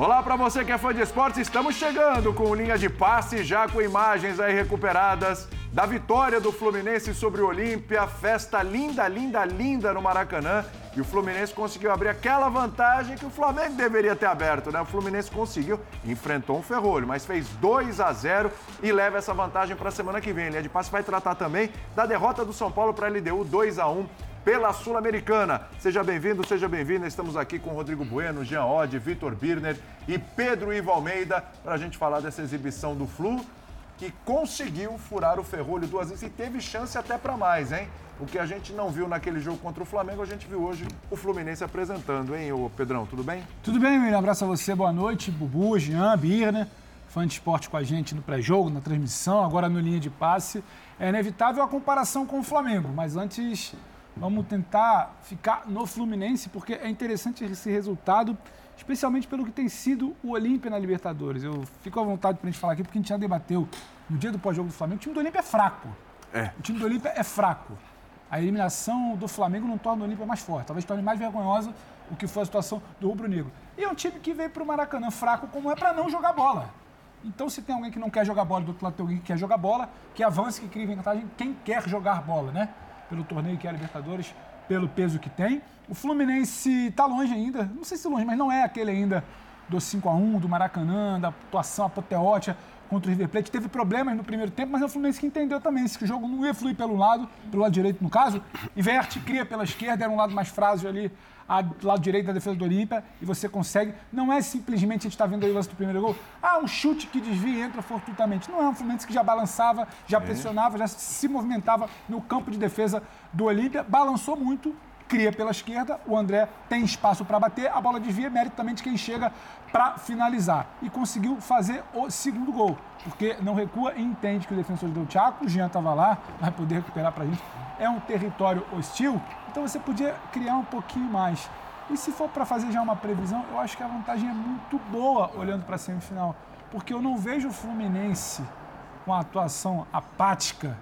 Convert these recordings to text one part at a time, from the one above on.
Olá para você que é fã de esportes, estamos chegando com linha de passe, já com imagens aí recuperadas da vitória do Fluminense sobre o Olímpia, festa linda, linda, linda no Maracanã. E o Fluminense conseguiu abrir aquela vantagem que o Flamengo deveria ter aberto, né? O Fluminense conseguiu, enfrentou um ferrolho, mas fez 2 a 0 e leva essa vantagem para a semana que vem. A linha de passe vai tratar também da derrota do São Paulo para a LDU 2 a 1 pela Sul-Americana. Seja bem-vindo, seja bem-vinda. Estamos aqui com Rodrigo Bueno, Jean Oddi, Vitor Birner e Pedro Ivo Almeida para a gente falar dessa exibição do Flu, que conseguiu furar o ferrolho duas vezes e teve chance até para mais, hein? O que a gente não viu naquele jogo contra o Flamengo, a gente viu hoje o Fluminense apresentando, hein, ô Pedrão? Tudo bem? Tudo bem, William. Abraço a você, boa noite. Bubu, Jean, Birner, fã de esporte com a gente no pré-jogo, na transmissão, agora no linha de passe. É inevitável a comparação com o Flamengo, mas antes Vamos tentar ficar no Fluminense, porque é interessante esse resultado, especialmente pelo que tem sido o Olímpia na Libertadores. Eu fico à vontade para a gente falar aqui, porque a gente já debateu no dia do pós-jogo do Flamengo. O time do Olímpia é fraco. É. O time do Olímpia é fraco. A eliminação do Flamengo não torna o Olímpia mais forte. Talvez torne mais vergonhosa o que foi a situação do Rubro Negro. E é um time que veio para o Maracanã fraco como é para não jogar bola. Então, se tem alguém que não quer jogar bola, do outro lado tem alguém que quer jogar bola, que avance, que crie vantagem, quem quer jogar bola, né? Pelo torneio que é a Libertadores, pelo peso que tem. O Fluminense está longe ainda, não sei se longe, mas não é aquele ainda do 5 a 1 do Maracanã, da atuação apoteótica contra o River Plate. Teve problemas no primeiro tempo, mas é o Fluminense que entendeu também que o jogo não ia fluir pelo lado, pelo lado direito no caso, inverte, cria pela esquerda, era um lado mais frágil ali do lado direito da defesa do Olímpia e você consegue. Não é simplesmente a gente está vendo aí o lance do primeiro gol. Ah, um chute que desvia e entra fortuitamente. Não é um Fluminense que já balançava, já é. pressionava, já se movimentava no campo de defesa do Olímpia. Balançou muito, cria pela esquerda, o André tem espaço para bater, a bola desvia, mérito também de quem chega para finalizar. E conseguiu fazer o segundo gol, porque não recua e entende que o defensor deu Thiago, o Jean estava lá, vai poder recuperar para a gente. É um território hostil, então você podia criar um pouquinho mais. E se for para fazer já uma previsão, eu acho que a vantagem é muito boa olhando para a semifinal, porque eu não vejo o Fluminense com a atuação apática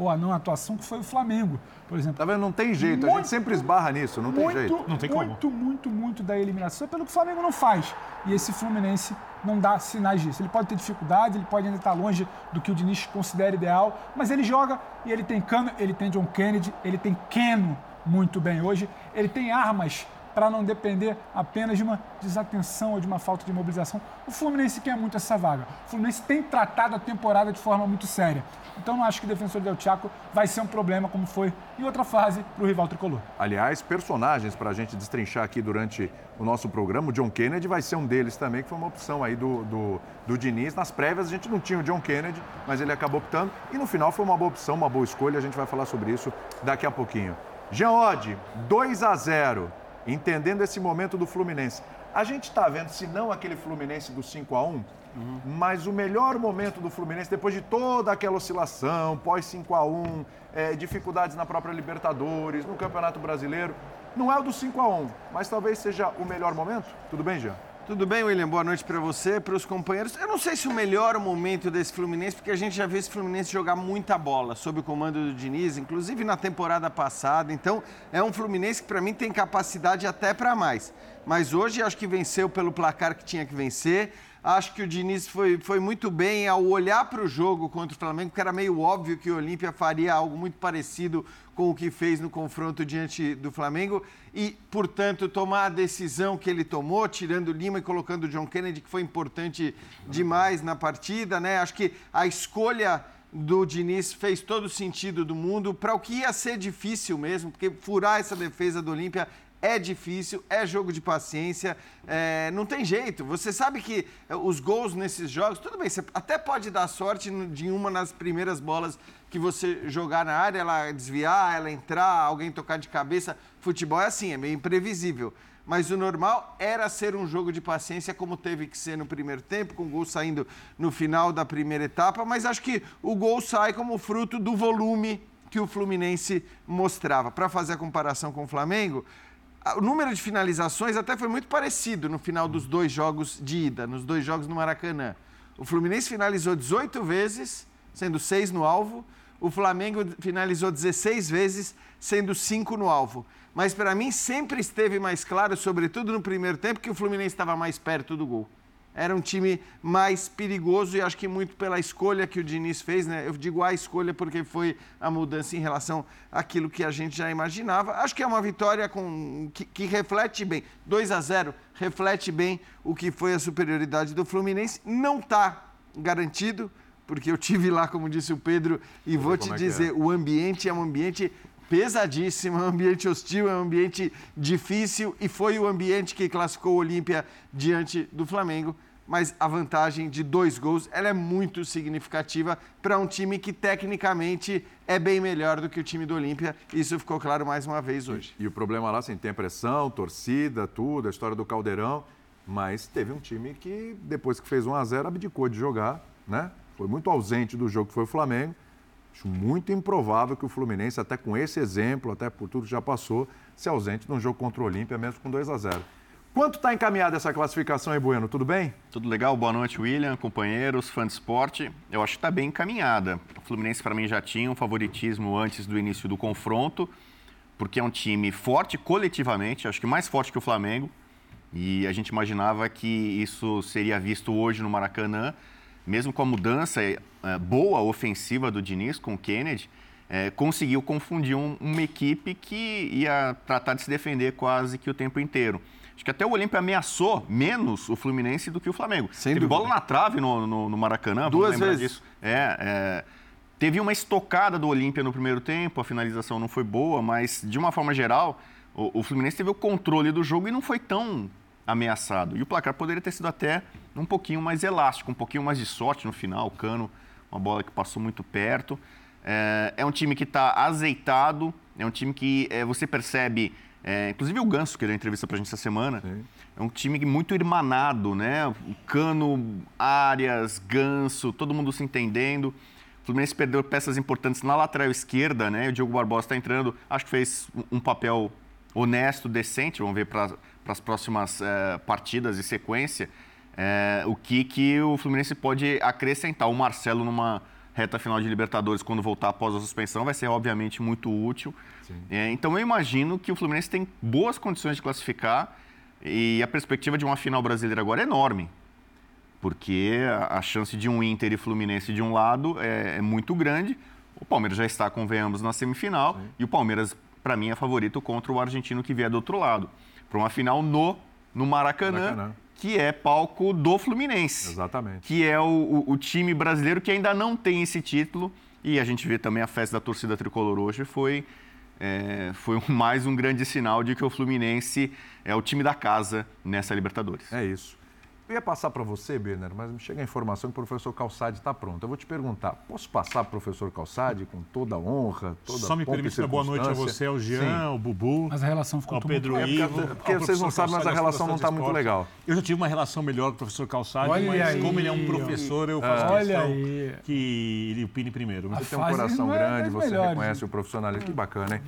ou a não atuação que foi o Flamengo, por exemplo. Tá vendo? Não tem jeito, muito, a gente sempre esbarra nisso, não muito, tem jeito. Não tem como. Muito, muito, muito da eliminação pelo que o Flamengo não faz. E esse Fluminense não dá sinais disso. Ele pode ter dificuldade, ele pode ainda estar longe do que o Diniz considera ideal, mas ele joga e ele tem Cano, ele tem John Kennedy, ele tem Keno muito bem hoje, ele tem armas para não depender apenas de uma desatenção ou de uma falta de mobilização. O Fluminense quer muito essa vaga. O Fluminense tem tratado a temporada de forma muito séria. Então não acho que o defensor Del Chaco vai ser um problema como foi em outra fase para o rival tricolor. Aliás, personagens para a gente destrinchar aqui durante o nosso programa, o John Kennedy vai ser um deles também, que foi uma opção aí do, do, do Diniz. Nas prévias a gente não tinha o John Kennedy, mas ele acabou optando e no final foi uma boa opção, uma boa escolha. A gente vai falar sobre isso daqui a pouquinho. Jean Oddi, 2 a 0 entendendo esse momento do Fluminense. A gente está vendo, se não aquele Fluminense do 5 a 1 uhum. mas o melhor momento do Fluminense, depois de toda aquela oscilação, pós 5 a 1 é, dificuldades na própria Libertadores, no Campeonato Brasileiro, não é o do 5 a 1 mas talvez seja o melhor momento? Tudo bem, Jean? Tudo bem, William? Boa noite para você, para os companheiros. Eu não sei se o melhor momento desse Fluminense, porque a gente já viu esse Fluminense jogar muita bola sob o comando do Diniz, inclusive na temporada passada. Então, é um Fluminense que para mim tem capacidade até para mais. Mas hoje acho que venceu pelo placar que tinha que vencer. Acho que o Diniz foi, foi muito bem ao olhar para o jogo contra o Flamengo, que era meio óbvio que o Olímpia faria algo muito parecido com o que fez no confronto diante do Flamengo e, portanto, tomar a decisão que ele tomou, tirando Lima e colocando o John Kennedy, que foi importante demais na partida, né? Acho que a escolha do Diniz fez todo o sentido do mundo para o que ia ser difícil mesmo, porque furar essa defesa do Olímpia é difícil, é jogo de paciência, é, não tem jeito. Você sabe que é, os gols nesses jogos, tudo bem, você até pode dar sorte de uma nas primeiras bolas que você jogar na área, ela desviar, ela entrar, alguém tocar de cabeça. Futebol é assim, é meio imprevisível. Mas o normal era ser um jogo de paciência, como teve que ser no primeiro tempo, com o gol saindo no final da primeira etapa. Mas acho que o gol sai como fruto do volume que o Fluminense mostrava. Para fazer a comparação com o Flamengo, o número de finalizações até foi muito parecido no final dos dois jogos de ida, nos dois jogos no Maracanã. O Fluminense finalizou 18 vezes, sendo 6 no alvo. O Flamengo finalizou 16 vezes, sendo 5 no alvo. Mas para mim sempre esteve mais claro, sobretudo no primeiro tempo, que o Fluminense estava mais perto do gol. Era um time mais perigoso e acho que muito pela escolha que o Diniz fez, né? Eu digo a escolha porque foi a mudança em relação àquilo que a gente já imaginava. Acho que é uma vitória com, que, que reflete bem. 2 a 0 reflete bem o que foi a superioridade do Fluminense. Não está garantido, porque eu tive lá, como disse o Pedro, e vou te é dizer, é. o ambiente é um ambiente pesadíssimo, é um ambiente hostil, é um ambiente difícil e foi o ambiente que classificou o Olímpia diante do Flamengo. Mas a vantagem de dois gols ela é muito significativa para um time que tecnicamente é bem melhor do que o time do Olímpia. Isso ficou claro mais uma vez hoje. E, e o problema lá, assim, tem pressão, torcida, tudo, a história do Caldeirão. Mas teve um time que, depois que fez 1 a 0 abdicou de jogar, né? Foi muito ausente do jogo que foi o Flamengo Acho muito improvável que o Fluminense, até com esse exemplo, até por tudo que já passou, se ausente num jogo contra o Olímpia, mesmo com 2 a 0 Quanto está encaminhada essa classificação aí, Bueno? Tudo bem? Tudo legal. Boa noite, William, companheiros, fã de esporte. Eu acho que está bem encaminhada. O Fluminense, para mim, já tinha um favoritismo antes do início do confronto, porque é um time forte coletivamente, acho que mais forte que o Flamengo. E a gente imaginava que isso seria visto hoje no Maracanã mesmo com a mudança é, boa ofensiva do Diniz com o Kennedy, é, conseguiu confundir um, uma equipe que ia tratar de se defender quase que o tempo inteiro. Acho que até o Olímpia ameaçou menos o Fluminense do que o Flamengo. Sem Teve dúvida. bola na trave no, no, no Maracanã, Duas vezes. Disso. É, é, teve uma estocada do Olímpia no primeiro tempo, a finalização não foi boa, mas de uma forma geral, o, o Fluminense teve o controle do jogo e não foi tão ameaçado. E o placar poderia ter sido até um pouquinho mais elástico, um pouquinho mais de sorte no final. O Cano, uma bola que passou muito perto. É, é um time que está azeitado, é um time que é, você percebe, é, inclusive o Ganso, que deu entrevista para a gente essa semana, Sim. é um time muito irmanado, né? O Cano, Arias, Ganso, todo mundo se entendendo. O Fluminense perdeu peças importantes na lateral esquerda, né? O Diogo Barbosa está entrando, acho que fez um papel honesto, decente. Vamos ver para as próximas é, partidas e sequência é, o que, que o Fluminense pode acrescentar. O Marcelo numa reta final de Libertadores, quando voltar após a suspensão, vai ser obviamente muito útil. É, então eu imagino que o Fluminense tem boas condições de classificar e a perspectiva de uma final brasileira agora é enorme. Porque a chance de um Inter e Fluminense de um lado é, é muito grande. O Palmeiras já está, convenhamos, na semifinal. Sim. E o Palmeiras, para mim, é favorito contra o argentino que vier do outro lado. Para uma final no, no Maracanã, Maracanã que é palco do Fluminense. Exatamente. Que é o, o, time brasileiro que ainda não tem esse título. E a gente vê também a festa da torcida tricolor hoje foi, é, foi mais um grande sinal de que o Fluminense é o time da casa nessa Libertadores. É isso. Eu ia passar para você, Berner, mas me chega a informação que o professor Calçade está pronto. Eu vou te perguntar, posso passar para o professor Calçade com toda a honra, toda Só me permite dar boa noite a você, ao Jean, Sim. ao Bubu. Mas a relação ficou ao Pedro muito... Ivo. É porque, porque vocês não sabem, mas a relação não está muito legal. Eu já tive uma relação melhor com o professor Calçade, Olha mas aí, como ele é um professor, eu faço Olha questão aí. que ele opine primeiro. Você tem um coração é grande, você melhores. reconhece o profissionalismo. Que bacana, hein?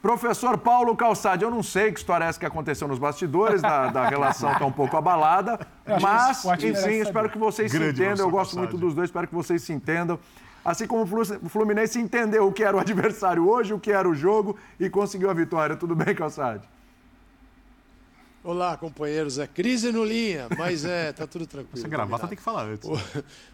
Professor Paulo Calçade, eu não sei que história é essa que aconteceu nos bastidores, da, da relação está um pouco abalada, mas, enfim, espero que vocês Grande se entendam. Eu gosto Calçade. muito dos dois, espero que vocês se entendam. Assim como o Fluminense entendeu o que era o adversário hoje, o que era o jogo e conseguiu a vitória. Tudo bem, Calçade? Olá, companheiros. É crise no linha, mas é, tá tudo tranquilo. Essa gravata tem que falar antes.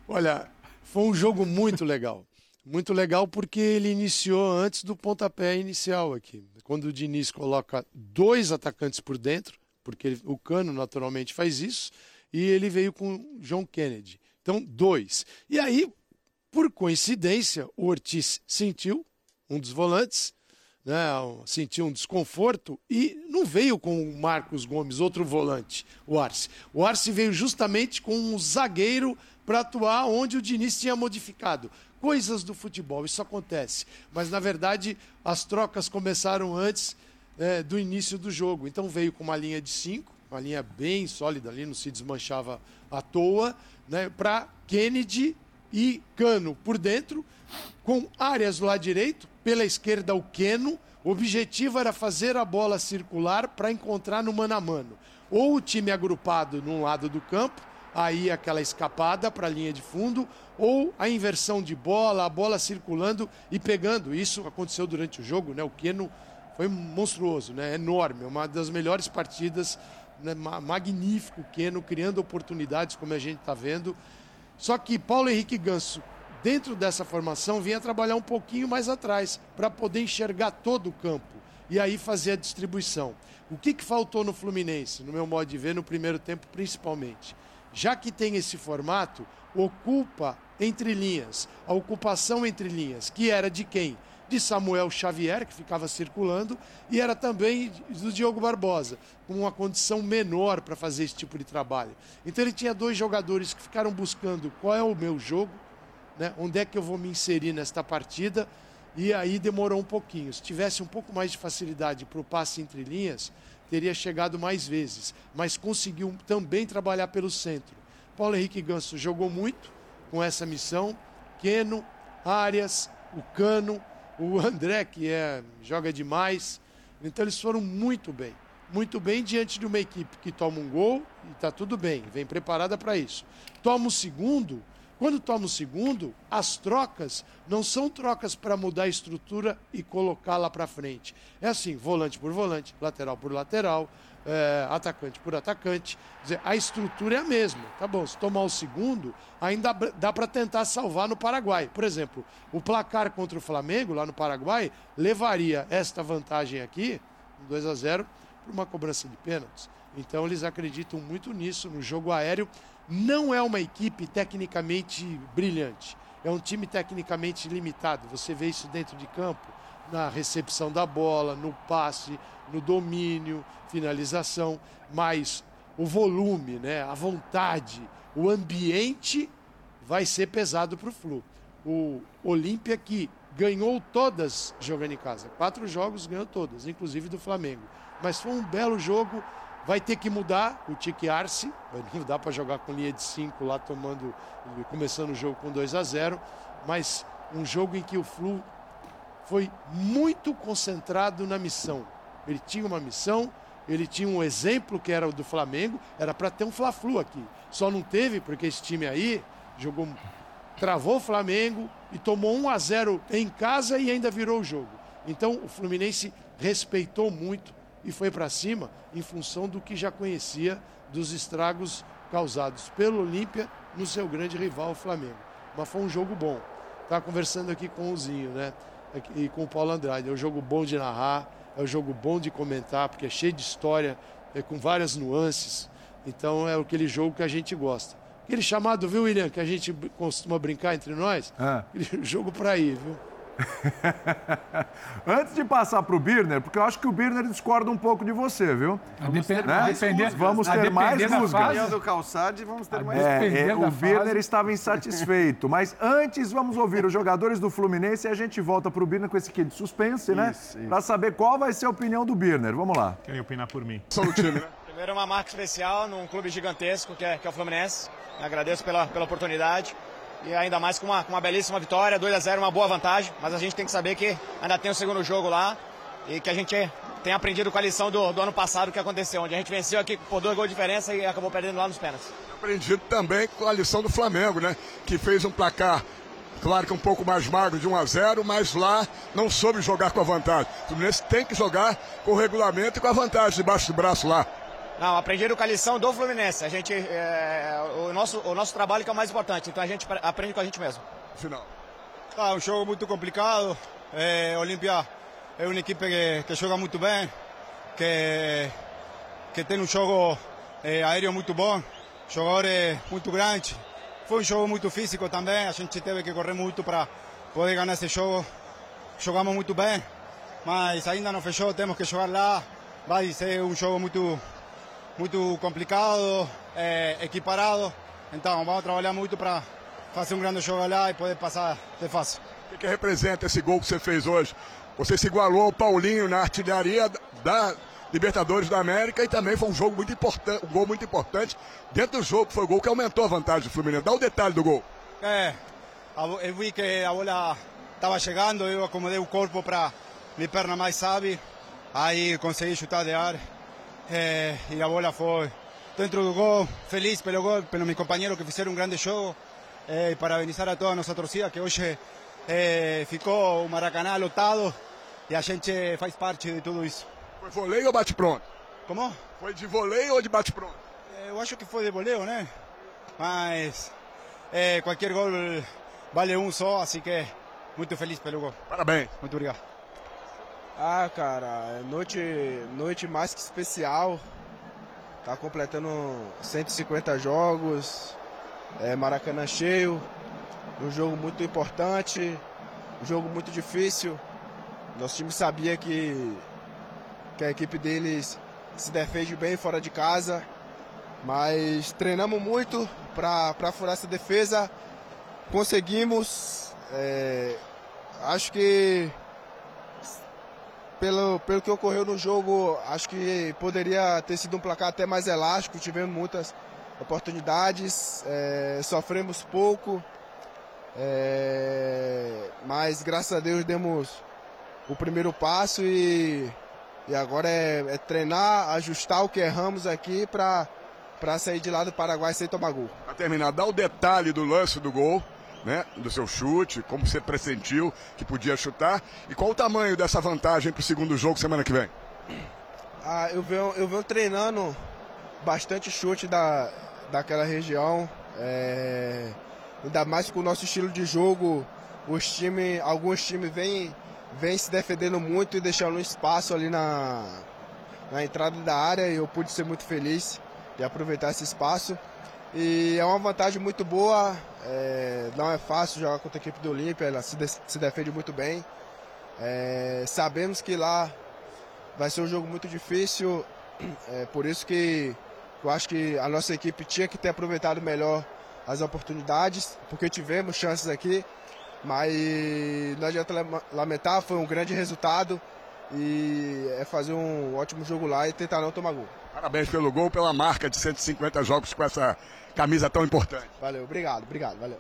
Olha, foi um jogo muito legal. Muito legal porque ele iniciou antes do pontapé inicial aqui. Quando o Diniz coloca dois atacantes por dentro, porque ele, o Cano naturalmente faz isso, e ele veio com John Kennedy. Então, dois. E aí, por coincidência, o Ortiz sentiu, um dos volantes, né, sentiu um desconforto e não veio com o Marcos Gomes, outro volante, o Arce. O Arce veio justamente com um zagueiro para atuar onde o Diniz tinha modificado coisas do futebol, isso acontece. Mas, na verdade, as trocas começaram antes é, do início do jogo. Então, veio com uma linha de cinco, uma linha bem sólida ali, não se desmanchava à toa, né, para Kennedy e Cano por dentro, com áreas lado direito, pela esquerda o Keno. O objetivo era fazer a bola circular para encontrar no mano a mano. Ou o time agrupado num lado do campo, aí aquela escapada para a linha de fundo, ou a inversão de bola, a bola circulando e pegando. Isso aconteceu durante o jogo, né? O Keno foi monstruoso, né? Enorme, uma das melhores partidas né, magnífico o Keno, criando oportunidades, como a gente está vendo. Só que Paulo Henrique Ganso, dentro dessa formação, vinha trabalhar um pouquinho mais atrás, para poder enxergar todo o campo e aí fazer a distribuição. O que, que faltou no Fluminense, no meu modo de ver, no primeiro tempo principalmente? Já que tem esse formato, ocupa entre linhas, a ocupação entre linhas, que era de quem? De Samuel Xavier, que ficava circulando, e era também do Diogo Barbosa, com uma condição menor para fazer esse tipo de trabalho. Então ele tinha dois jogadores que ficaram buscando qual é o meu jogo, né? onde é que eu vou me inserir nesta partida, e aí demorou um pouquinho. Se tivesse um pouco mais de facilidade para o passe entre linhas, teria chegado mais vezes, mas conseguiu também trabalhar pelo centro. Paulo Henrique Ganso jogou muito com essa missão. Keno, Arias, o Cano, o André, que é, joga demais. Então eles foram muito bem. Muito bem diante de uma equipe que toma um gol e está tudo bem, vem preparada para isso. Toma o segundo, quando toma o segundo, as trocas não são trocas para mudar a estrutura e colocá-la para frente. É assim, volante por volante, lateral por lateral, é, atacante por atacante. Dizer, a estrutura é a mesma. Tá bom, se tomar o segundo, ainda dá para tentar salvar no Paraguai. Por exemplo, o placar contra o Flamengo, lá no Paraguai, levaria esta vantagem aqui, 2 a 0 para uma cobrança de pênaltis. Então eles acreditam muito nisso, no jogo aéreo. Não é uma equipe tecnicamente brilhante. É um time tecnicamente limitado. Você vê isso dentro de campo, na recepção da bola, no passe, no domínio, finalização, mas o volume, né, a vontade, o ambiente vai ser pesado para o Flu. O Olímpia que ganhou todas jogando em casa. Quatro jogos ganhou todas, inclusive do Flamengo. Mas foi um belo jogo Vai ter que mudar o Tique Arce, não dá para jogar com linha de 5 lá tomando, começando o jogo com 2 a 0, mas um jogo em que o Flu foi muito concentrado na missão. Ele tinha uma missão, ele tinha um exemplo que era o do Flamengo, era para ter um Fla-Flu aqui. Só não teve porque esse time aí jogou travou o Flamengo e tomou 1 a 0 em casa e ainda virou o jogo. Então o Fluminense respeitou muito e foi para cima em função do que já conhecia dos estragos causados pelo Olímpia no seu grande rival, o Flamengo. Mas foi um jogo bom. Estava conversando aqui com o Zinho, né? E com o Paulo Andrade. É um jogo bom de narrar, é um jogo bom de comentar, porque é cheio de história, é com várias nuances. Então é aquele jogo que a gente gosta. Aquele chamado, viu, William, que a gente costuma brincar entre nós? Ah. Aquele jogo para ir, viu? Antes de passar para o Birner, porque eu acho que o Birner discorda um pouco de você, viu? Vamos ter né? mais depender, Vamos ter mais rusgas. do Calçade, vamos ter mais é, é, O Birner estava insatisfeito. Mas antes, vamos ouvir os jogadores do Fluminense e a gente volta para o Birner com esse aqui de suspense, né? Para saber qual vai ser a opinião do Birner. Vamos lá. Querem opinar por mim? Sou o time, né? Primeiro, uma marca especial num clube gigantesco que é, que é o Fluminense. agradeço pela, pela oportunidade e ainda mais com uma, com uma belíssima vitória, 2 a 0 uma boa vantagem, mas a gente tem que saber que ainda tem o segundo jogo lá e que a gente tem aprendido com a lição do, do ano passado que aconteceu, onde a gente venceu aqui por dois gols de diferença e acabou perdendo lá nos pênaltis. Aprendido também com a lição do Flamengo, né? Que fez um placar, claro que um pouco mais magro de 1 a 0 mas lá não soube jogar com a vantagem. O Fluminense tem que jogar com o regulamento e com a vantagem debaixo do braço lá. Não, aprenderam com a lição do Fluminense. A gente, é, o, nosso, o nosso trabalho que é o mais importante, então a gente aprende com a gente mesmo. Final. Ah, um jogo muito complicado. É, Olímpia é uma equipe que, que joga muito bem, que, que tem um jogo é, aéreo muito bom, jogadores muito grandes. Foi um jogo muito físico também, a gente teve que correr muito para poder ganhar esse jogo. Jogamos muito bem, mas ainda não fechou, temos que jogar lá. Vai ser um jogo muito, muito complicado, é, equiparado. Então vamos trabalhar muito para fazer um grande jogo lá e poder passar de fácil. O que, que, representa esse gol que você fez hoje? Você se igualou ao Paulinho na artilharia da Libertadores da América e também foi um jogo muito importante, um gol muito importante dentro do jogo, foi o gol que aumentou a vantagem do Fluminense. Dá o um detalhe do gol. É, eu vi que a bola estava chegando, eu acomodei o corpo para minha perna mais sabe, aí consegui chutar de área eh, y la bola foi dentro do gol, feliz pelo gol, pelos meus companheiros que fizeram um grande jogo, eh, e parabenizar a toda a nossa torcida que hoje eh, ficou o Maracanã lotado e a gente faz parte de tudo isso. Foi voleio ou bate pronto? Como? Foi de voleio ou de bate-pronto? Eu acho que foi de voleio, né? Mas é, qualquer gol vale um só, assim que muito feliz pelo gol. Parabéns. Muito obrigado. Ah, cara, noite, noite mais que especial. Tá completando 150 jogos, é, Maracanã cheio, um jogo muito importante, um jogo muito difícil. Nosso time sabia que, que a equipe deles se defende bem fora de casa, mas treinamos muito para furar essa defesa, conseguimos. É, acho que pelo, pelo que ocorreu no jogo, acho que poderia ter sido um placar até mais elástico. Tivemos muitas oportunidades, é, sofremos pouco, é, mas graças a Deus demos o primeiro passo e, e agora é, é treinar, ajustar o que erramos aqui para sair de lá do Paraguai sem tomar gol. Para terminar, dá o detalhe do lance do gol né, do seu chute, como você pressentiu que podia chutar e qual o tamanho dessa vantagem para o segundo jogo semana que vem? Ah, eu venho, eu venho treinando bastante chute da, daquela região, é, ainda mais com o nosso estilo de jogo, os time, alguns times vêm vem se defendendo muito e deixando um espaço ali na, na entrada da área e eu pude ser muito feliz de aproveitar esse espaço. E é uma vantagem muito boa, é, não é fácil jogar contra a equipe do Olímpia, ela se, de, se, defende muito bem. É, sabemos que lá vai ser um jogo muito difícil, é por isso que eu acho que a nossa equipe tinha que ter aproveitado melhor as oportunidades, porque tivemos chances aqui, mas não adianta lamentar, foi um grande resultado e é fazer um ótimo jogo lá e tentar não tomar gol. Parabéns pelo gol, pela marca de 150 jogos com essa camisa tão importante. Valeu, obrigado, obrigado, valeu.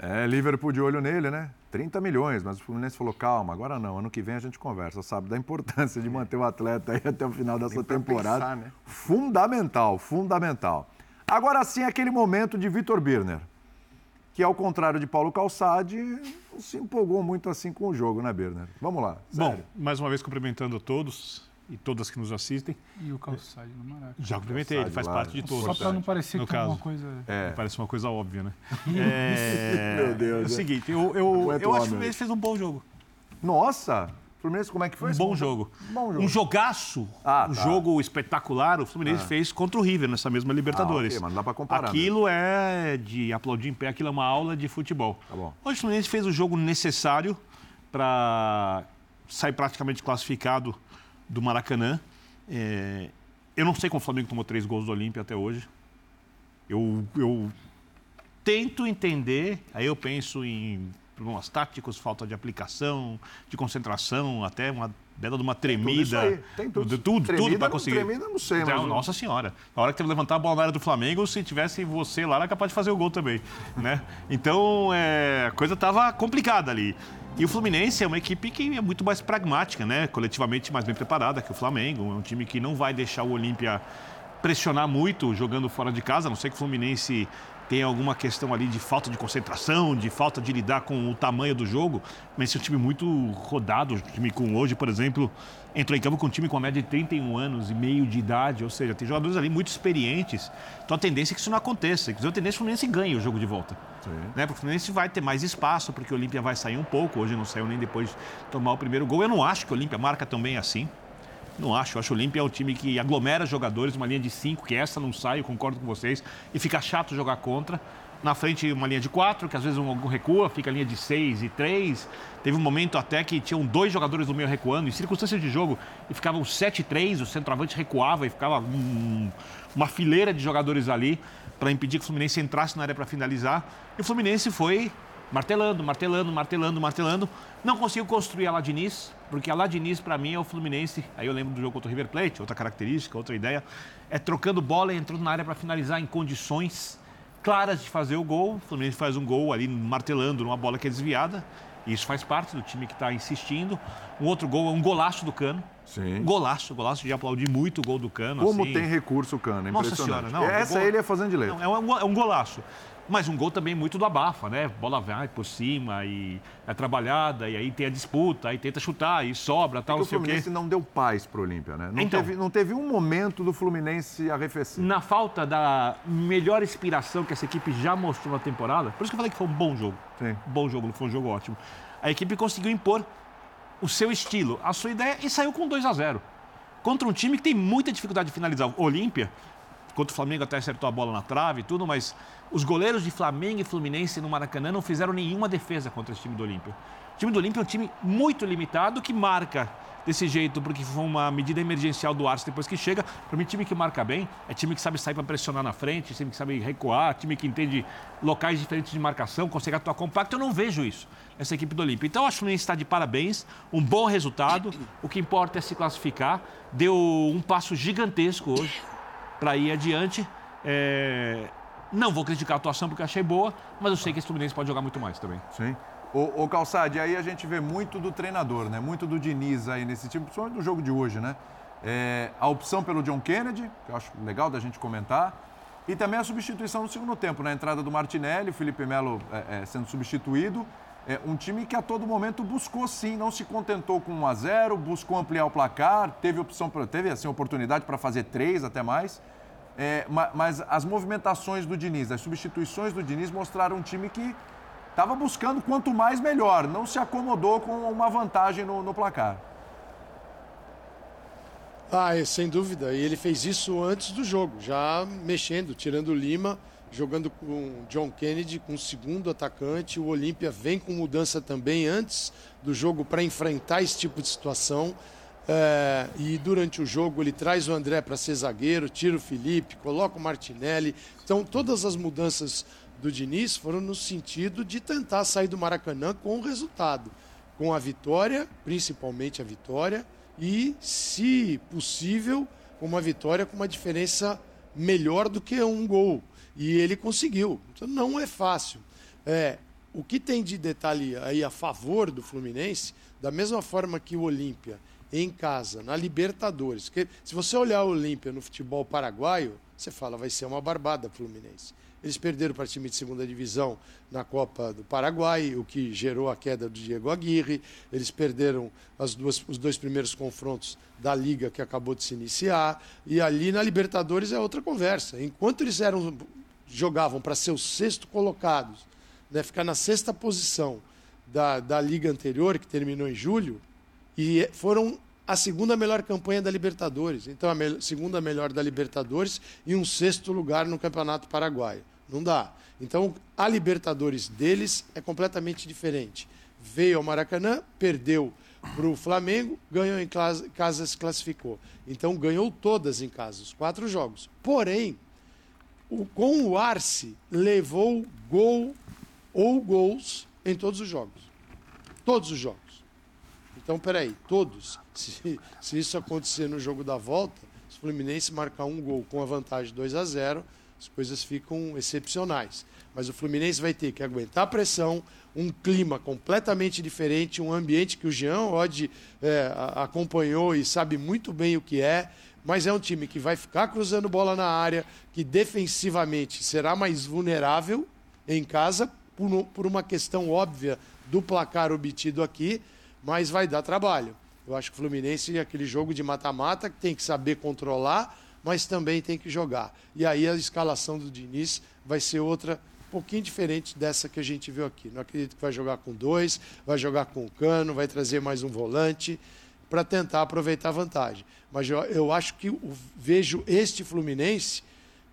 É, Liverpool de olho nele, né? 30 milhões, mas o Fluminense falou, calma, agora não, ano que vem a gente conversa, sabe da importância de manter o atleta aí até o final dessa temporada. Pensar, né? Fundamental, fundamental. Agora sim, aquele momento de Vitor Birner, que ao contrário de Paulo Calçade, não se empolgou muito assim com o jogo, né, Birner? Vamos lá. Sério. Bom, mais uma vez cumprimentando todos, e todas que nos assistem. E o Calçade no Maraca. Já cumprimentei, ele faz lá, parte de todos. Só para não parecer no que caso, é uma coisa... É. Parece uma coisa óbvia, né? é... Meu Deus. É o seguinte, eu, eu, eu acho que o Fluminense fez um bom jogo. Nossa! Fluminense, como é que foi? Um bom jogo. bom jogo. Um jogaço, ah, um tá. jogo espetacular, o Fluminense ah. fez contra o River nessa mesma Libertadores. Ah, okay, mas não dá pra comparar. Aquilo mesmo. é de aplaudir em pé, aquilo é uma aula de futebol. Tá bom. Hoje o Fluminense fez o jogo necessário para sair praticamente classificado do Maracanã. É, eu não sei como o Flamengo tomou três gols do Olímpia até hoje. Eu, eu tento entender, aí eu penso em problemas táticos, falta de aplicação, de concentração, até uma bela de uma tremida. Tem tudo, Tem tudo, tudo, tremida, tudo para conseguir. Tremida, não sei, mas... Nossa senhora. Na hora que ele levantar a bola na área do Flamengo, se tivesse você lá, era capaz de fazer o gol também, né? Então, é, a coisa estava complicada ali. E o Fluminense é uma equipe que é muito mais pragmática, né? Coletivamente mais bem preparada que o Flamengo. É um time que não vai deixar o Olímpia pressionar muito jogando fora de casa, a não sei que o Fluminense tem alguma questão ali de falta de concentração, de falta de lidar com o tamanho do jogo, mas esse é um time muito rodado, um time com hoje, por exemplo, entrou em campo com um time com a média de 31 anos e meio de idade, ou seja, tem jogadores ali muito experientes. Então a tendência é que isso não aconteça, que a tendência é que o Fluminense ganhe o jogo de volta. Né? Porque o Fluminense vai ter mais espaço, porque o Olímpia vai sair um pouco, hoje não saiu nem depois de tomar o primeiro gol. Eu não acho que o Olímpia marca também assim. Não acho. Eu acho o Olímpia é um time que aglomera jogadores, uma linha de cinco, que essa não sai, eu concordo com vocês, e fica chato jogar contra. Na frente, uma linha de quatro, que às vezes um recua, fica a linha de seis e três. Teve um momento até que tinham dois jogadores do meio recuando, em circunstâncias de jogo, e ficavam sete e três, o centroavante recuava e ficava um, uma fileira de jogadores ali para impedir que o Fluminense entrasse na área para finalizar. E o Fluminense foi martelando, martelando, martelando, martelando. Não conseguiu construir a Ladiniz, porque a Ladiniz, para mim, é o Fluminense. Aí eu lembro do jogo contra o River Plate, outra característica, outra ideia. É trocando bola e entrando na área para finalizar em condições claras de fazer o gol. O Fluminense faz um gol ali martelando numa bola que é desviada. Isso faz parte do time que está insistindo. Um outro gol é um golaço do Cano. Sim. Golaço, golaço de aplaudir muito o gol do Cano. Como assim. tem recurso o Cano, é Nossa senhora, não. Essa gol... ele é fazendo de letra. Não, é, um, é um golaço. Mas um gol também muito do abafa, né? Bola vai por cima e é trabalhada, e aí tem a disputa, aí tenta chutar, e sobra, tal, É não o sei o quê. Fluminense não deu paz pro Olímpia, né? Não, Então. teve, não teve um momento do Fluminense arrefecer. Na falta da melhor inspiração que essa equipe já mostrou na temporada, por isso que eu falei que foi um bom jogo. Sim. Bom jogo, não foi um jogo ótimo. A equipe conseguiu impor o seu estilo, a sua ideia e saiu com 2 a 0 Contra um time que tem muita dificuldade de finalizar. O Olímpia, contra o Flamengo até acertou a bola na trave e tudo, mas os goleiros de Flamengo e Fluminense no Maracanã não fizeram nenhuma defesa contra esse time do Olímpia. O time do Olímpia é um time muito limitado que marca desse jeito, porque foi uma medida emergencial do Arce depois que chega. Para mim, time que marca bem é time que sabe sair para pressionar na frente, time que sabe recuar, time que entende locais diferentes de marcação, consegue atuar compacto. Eu não vejo isso nessa equipe do Olímpia. Então, acho que o Fluminense está de parabéns, um bom resultado. O que importa é se classificar. Deu um passo gigantesco hoje para ir adiante. É, Não vou criticar a atuação porque achei boa, mas eu sei que esse Fluminense pode jogar muito mais também. Sim. O, o Calçade, aí a gente vê muito do treinador, né? Muito do Diniz aí nesse time, principalmente do jogo de hoje, né? É, a opção pelo John Kennedy, que eu acho legal da gente comentar, e também a substituição no segundo tempo, na entrada do Martinelli, o Felipe Melo é, é, sendo substituído. É, um time que a todo momento buscou sim, não se contentou com 1 a 0 buscou ampliar o placar, teve opção, teve assim, oportunidade para fazer três até mais. É, ma- mas as movimentações do Diniz, as substituições do Diniz mostraram um time que estava buscando quanto mais melhor, não se acomodou com uma vantagem no, no placar. Ah, é, sem dúvida. E ele fez isso antes do jogo, já mexendo, tirando o Lima, jogando com John Kennedy, com o segundo atacante. O Olímpia vem com mudança também antes do jogo para enfrentar esse tipo de situação. É, e durante o jogo ele traz o André para ser zagueiro, tira o Felipe, coloca o Martinelli. Então todas as mudanças do Diniz foram no sentido de tentar sair do Maracanã com o resultado, com a vitória, principalmente a vitória, e, se possível, com uma vitória com uma diferença melhor do que um gol. E ele conseguiu. Então não é fácil. É, o que tem de detalhe aí a favor do Fluminense, da mesma forma que o Olímpia em casa, na Libertadores. Que, se você olhar o Olímpia no futebol paraguaio, você fala, vai ser uma barbada Fluminense. Eles perderam para time de segunda divisão na Copa do Paraguai, o que gerou a queda do Diego Aguirre. Eles perderam as duas, os dois primeiros confrontos da liga que acabou de se iniciar. E ali na Libertadores é outra conversa. Enquanto eles eram jogavam para ser os sexto colocados, né, ficar na sexta posição da, da liga anterior, que terminou em julho, e foram a segunda melhor campanha da Libertadores. Então, a me- segunda melhor da Libertadores e um sexto lugar no Campeonato Paraguaio. Não dá. Então, a Libertadores deles é completamente diferente. Veio ao Maracanã, perdeu para o Flamengo, ganhou em casa, se classificou. Então, ganhou todas em casa, os quatro jogos. Porém, o- com o Arce, levou gol ou gols em todos os jogos. Todos os jogos. Então, peraí, todos. Se, se isso acontecer no jogo da volta, se o Fluminense marcar um gol com a vantagem 2 a 0 as coisas ficam excepcionais. Mas o Fluminense vai ter que aguentar a pressão, um clima completamente diferente, um ambiente que o Jean Oddi é, acompanhou e sabe muito bem o que é, mas é um time que vai ficar cruzando bola na área, que defensivamente será mais vulnerável em casa, por, por uma questão óbvia do placar obtido aqui, mas vai dar trabalho. Eu acho que o Fluminense é aquele jogo de mata-mata que tem que saber controlar, mas também tem que jogar. E aí a escalação do Diniz vai ser outra, um pouquinho diferente dessa que a gente viu aqui. Não acredito que vai jogar com dois, vai jogar com o Cano, vai trazer mais um volante para tentar aproveitar a vantagem. Mas eu, eu acho que vejo este Fluminense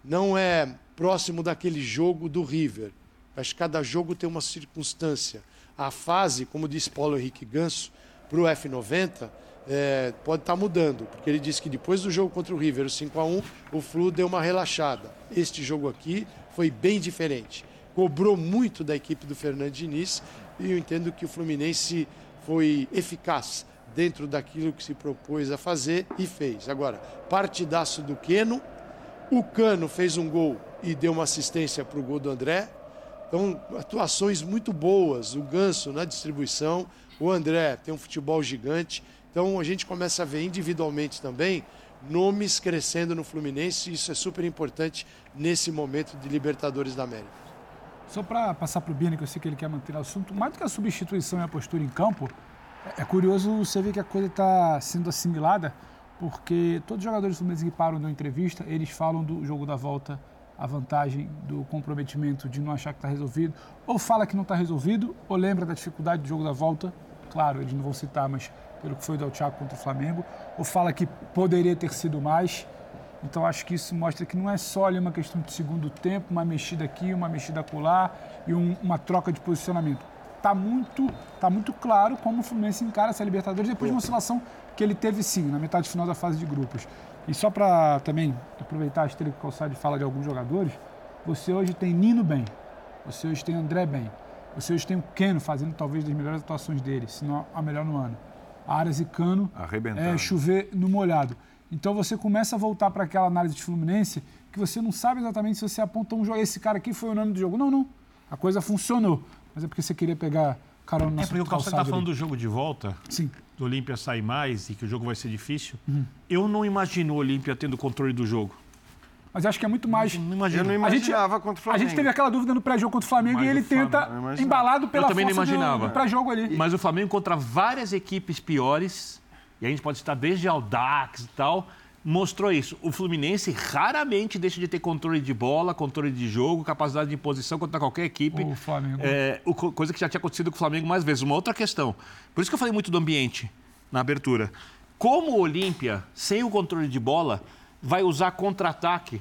não é próximo daquele jogo do River. Acho que cada jogo tem uma circunstância. A fase, como disse Paulo Henrique Ganso, para o F90, é, pode estar mudando, porque ele disse que depois do jogo contra o River, o 5 a 1 o Flu deu uma relaxada. Este jogo aqui foi bem diferente. Cobrou muito da equipe do Fernando Diniz e eu entendo que o Fluminense foi eficaz dentro daquilo que se propôs a fazer e fez. Agora, partidaço do Queno, o Cano fez um gol e deu uma assistência para o gol do André. Então, atuações muito boas. O Ganso na distribuição, o André tem um futebol gigante. Então, a gente começa a ver individualmente também nomes crescendo no Fluminense. E isso é super importante nesse momento de Libertadores da América. Só para passar para o Bini, que eu sei que ele quer manter o assunto, mais do que a substituição e a postura em campo, é curioso você ver que a coisa está sendo assimilada, porque todos os jogadores do Fluminense que param da entrevista, eles falam do jogo da volta, a vantagem do comprometimento de não achar que está resolvido, ou fala que não está resolvido, ou lembra da dificuldade do jogo da volta, claro, eles não vão citar, mas pelo que foi do Thiago contra o Flamengo, ou fala que poderia ter sido mais. Então acho que isso mostra que não é só ali uma questão de segundo tempo, uma mexida aqui, uma mexida acolá e um, uma troca de posicionamento. Está muito, tá muito claro como o Fluminense encara essa Libertadores depois de uma oscilação que ele teve sim, na metade final da fase de grupos. E só para também aproveitar a estrela que o Calçado fala de alguns jogadores, você hoje tem Nino bem, você hoje tem André bem, você hoje tem o Keno fazendo talvez das melhores atuações dele, se não a melhor no ano. Aras e Cano é, chover no molhado. Então você começa a voltar para aquela análise de Fluminense que você não sabe exatamente se você aponta um jogo. Esse cara aqui foi o nome do jogo. Não, não. A coisa funcionou. Mas é porque você queria pegar carona no É porque o Calçado está falando do jogo de volta. Sim. Do Olímpia sair mais e que o jogo vai ser difícil. Uhum. Eu não imagino o Olímpia tendo controle do jogo. Mas acho que é muito mais. Não imagino. Eu não imaginava a gente, contra o Flamengo. A gente teve aquela dúvida no pré-jogo contra o Flamengo mas e ele tenta, embalado pela eu também força não imaginava. do pré-jogo ali. Mas o Flamengo contra várias equipes piores, e a gente pode citar desde Aldax e tal, mostrou isso. O Fluminense raramente deixa de ter controle de bola, controle de jogo, capacidade de imposição contra qualquer equipe. O Flamengo. É, coisa que já tinha acontecido com o Flamengo mais vezes. Uma outra questão. Por isso que eu falei muito do ambiente na abertura. Como o Olímpia, sem o controle de bola, vai usar contra-ataque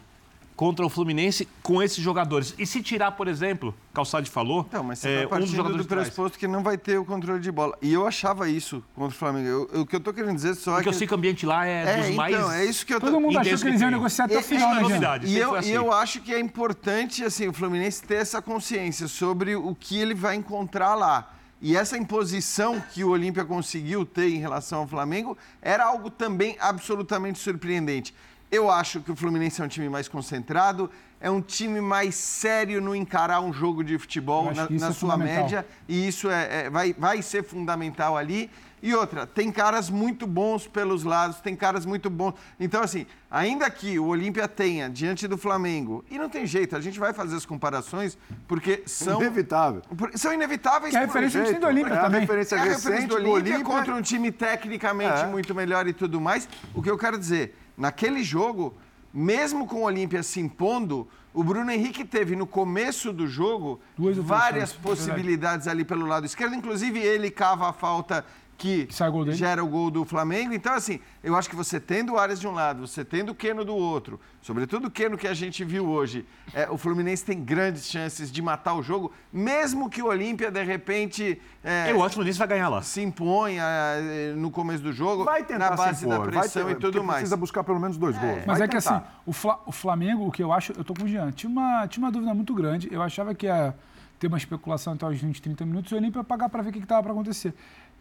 contra o Fluminense com esses jogadores. E se tirar, por exemplo, Calçade falou, então, mas você é, vai um dos jogadores do pressuposto que não vai ter o controle de bola. E eu achava isso contra o Flamengo. Eu, eu, o que eu estou querendo dizer só Porque é que... eu sei que o ambiente lá é, é dos então, mais... é isso que eu tô... Todo mundo achou que eles iam negociar até o final, é, né, novidade, E eu, assim. e eu acho que é importante, assim, o Fluminense ter essa consciência sobre o que ele vai encontrar lá. E essa imposição que o Olímpia conseguiu ter em relação ao Flamengo era algo também absolutamente surpreendente. Eu acho que o Fluminense é um time mais concentrado, é um time mais sério no encarar um jogo de futebol na, na é sua média, e isso é, é, vai, vai ser fundamental ali. E outra, tem caras muito bons pelos lados, tem caras muito bons. Então, assim, ainda que o Olímpia tenha diante do Flamengo, e não tem jeito, a gente vai fazer as comparações, porque são. Inevitável. São inevitáveis. Que é a referência do, do Olímpia é também. A referência é a referência do Olímpia contra um time tecnicamente é. muito melhor e tudo mais. O que eu quero dizer, naquele jogo, mesmo com o Olímpia se impondo, o Bruno Henrique teve no começo do jogo várias possibilidades ali pelo lado esquerdo, inclusive ele cava a falta que, que o gera o gol do Flamengo. Então, assim, eu acho que você tendo o Ares de um lado, você tendo o Keno do outro, sobretudo o Keno que a gente viu hoje, é, o Fluminense tem grandes chances de matar o jogo, mesmo que o Olímpia, de repente. É, eu acho que o Fluminense vai ganhar lá. Se imponha é, no começo do jogo, vai tentar na base da pressão ter, e tudo mais. Precisa buscar pelo menos dois gols. Mas é que assim, o, Fla, o, Flamengo, o que eu acho, eu tô com o Jean, tinha uma, tinha uma dúvida muito grande. Eu achava que ia ter uma especulação até os 20, 30 minutos e o Olímpia ia pagar para ver o que estava para acontecer.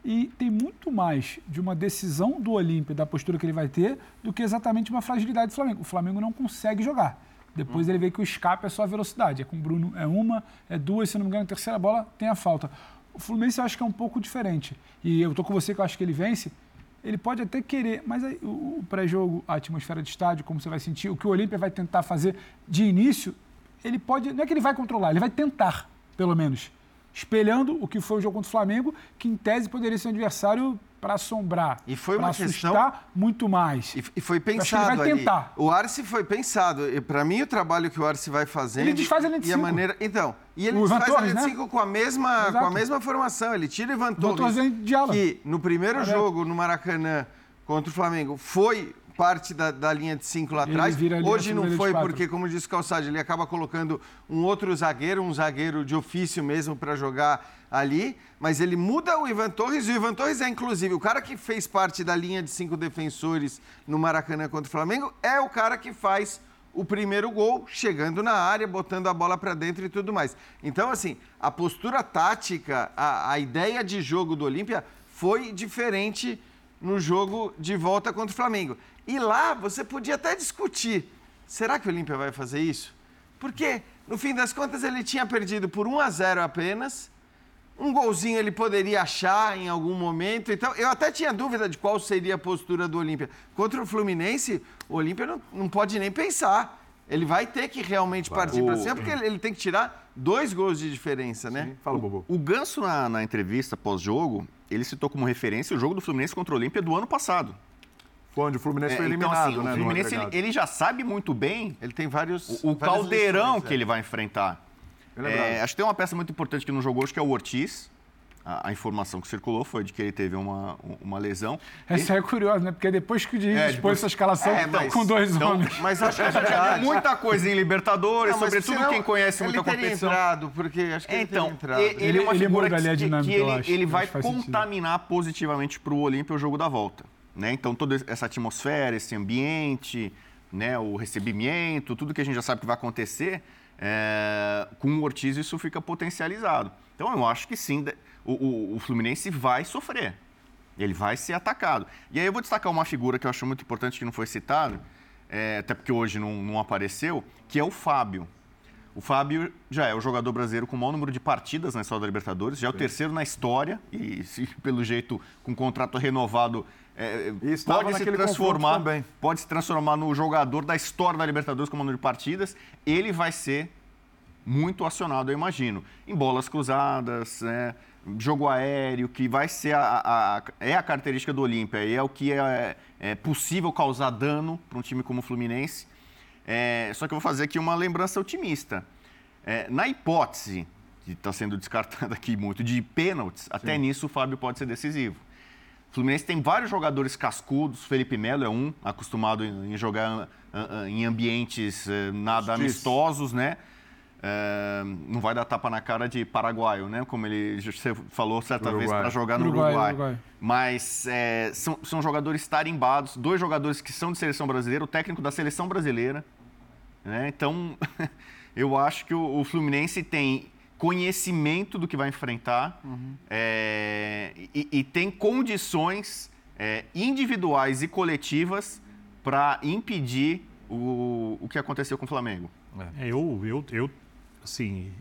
E tem muito mais de uma decisão do Olímpia, da postura que ele vai ter, do que exatamente uma fragilidade do Flamengo. O Flamengo não consegue jogar. Depois ele vê que o escape é só a velocidade. É com o Bruno é uma, é duas, se não me engano, a terceira bola tem a falta. O Fluminense eu acho que é um pouco diferente. E eu tô com você que eu acho que ele vence. Ele pode até querer, mas aí, o pré-jogo, a atmosfera de estádio, como você vai sentir, o que o Olímpia vai tentar fazer de início, ele pode. Não é que ele vai controlar, ele vai tentar, pelo menos espelhando o que foi o jogo contra o Flamengo, que em tese poderia ser um adversário para assombrar, e foi uma assustar questão... muito mais. E, foi pensado ele vai ali. tentar. O Arce foi pensado. Para mim, o trabalho que o Arce vai fazendo... Ele desfaz a linha de E a maneira... Então, e ele o desfaz Torres, a linha de né? cinco com a, mesma, com a mesma formação. Ele tira Ivan Torres, Torres que no primeiro jogo no Maracanã contra o Flamengo foi parte da, da, linha de cinco lá atrás. Hoje não foi porque, como disse o Calçado, ele acaba colocando um outro zagueiro, um zagueiro de ofício mesmo para jogar ali, mas ele muda o Ivan Torres, e o Ivan Torres é, inclusive, o cara que fez parte da linha de cinco defensores no Maracanã contra o Flamengo, é o cara que faz o primeiro gol, chegando na área, botando a bola para dentro e tudo mais. Então, assim, a postura tática, a, a ideia de jogo do Olímpia foi diferente no jogo de volta contra o Flamengo. E lá você podia até discutir: será que o Olímpia vai fazer isso? Porque, no fim das contas, ele tinha perdido por 1 a 0 apenas. Um golzinho ele poderia achar em algum momento. Então, eu até tinha dúvida de qual seria a postura do Olímpia. Contra o Fluminense, o Olímpia não, não pode nem pensar. Ele vai ter que realmente partir O- para cima, porque ele, ele tem que tirar dois gols de diferença, né? Fala, Bobo. O Ganso, na, na entrevista pós-jogo, ele citou como referência o jogo do Fluminense contra o Olímpia do ano passado. Foi onde o Fluminense foi É, então, eliminado, assim, né? o Fluminense ele, ele já sabe muito bem Ele tem vários. o, o caldeirão lições, que é. ele vai enfrentar. Lembrado. É, acho que tem uma peça muito importante que não jogou, acho que é o Ortiz. A, a informação que circulou foi de que ele teve uma, uma lesão. Essa é curiosa, né? Porque depois que o Diniz É, expôs depois- essa escalação É, mas- com dois então, homens. Mas acho que é Já viu verdade. muita coisa em Libertadores, Não, sobretudo senão quem conhece ele muita teria competição. entrado, porque acho que É, ele então, teria entrado. ele, ele Ele- é uma ele figura muda ali a que, dinâmica, que ele, acho. ele vai que faz sentido. contaminar positivamente para o Olímpia o jogo da volta. Né? Então, toda essa atmosfera, esse ambiente, né, o recebimento, tudo que a gente já sabe que vai acontecer, é, com o Ortiz isso fica potencializado. Então, eu acho que sim, o, o- o Fluminense vai sofrer. Ele vai ser atacado. E aí eu vou destacar uma figura que eu acho muito importante que não foi citada, é, até porque hoje não, não apareceu, que é o Fábio. O Fábio já é o jogador brasileiro com o maior número de partidas na história da Libertadores, já é o terceiro na história e, pelo jeito, com contrato renovado, é, estava pode se transformar, pode se transformar no jogador da história da Libertadores com o número de partidas. Ele vai ser muito acionado, eu imagino, em bolas cruzadas, né, jogo aéreo, que vai ser a, a- a- é a característica do Olímpia e é o que é, é possível causar dano para um time como o Fluminense. É, só que eu vou fazer aqui uma lembrança otimista. É, na hipótese, que está sendo descartada aqui muito, de pênaltis, até nisso o Fábio pode ser decisivo. O Fluminense tem vários jogadores cascudos, Felipe Melo é um, acostumado em jogar em ambientes eh, nada amistosos, né? Eh, não vai dar tapa na cara de paraguaio, né? Como ele você falou certa vez Uruguai. para jogar no Uruguai, Uruguai. Uruguai. Mas eh, são, são jogadores tarimbados, dois jogadores que são de seleção brasileira, o técnico da seleção brasileira. Né? Então, eu acho que o, o Fluminense tem conhecimento do que vai enfrentar é, e, e tem condições é, individuais e coletivas para impedir o, o que aconteceu com o Flamengo. É, eu, eu, eu, assim,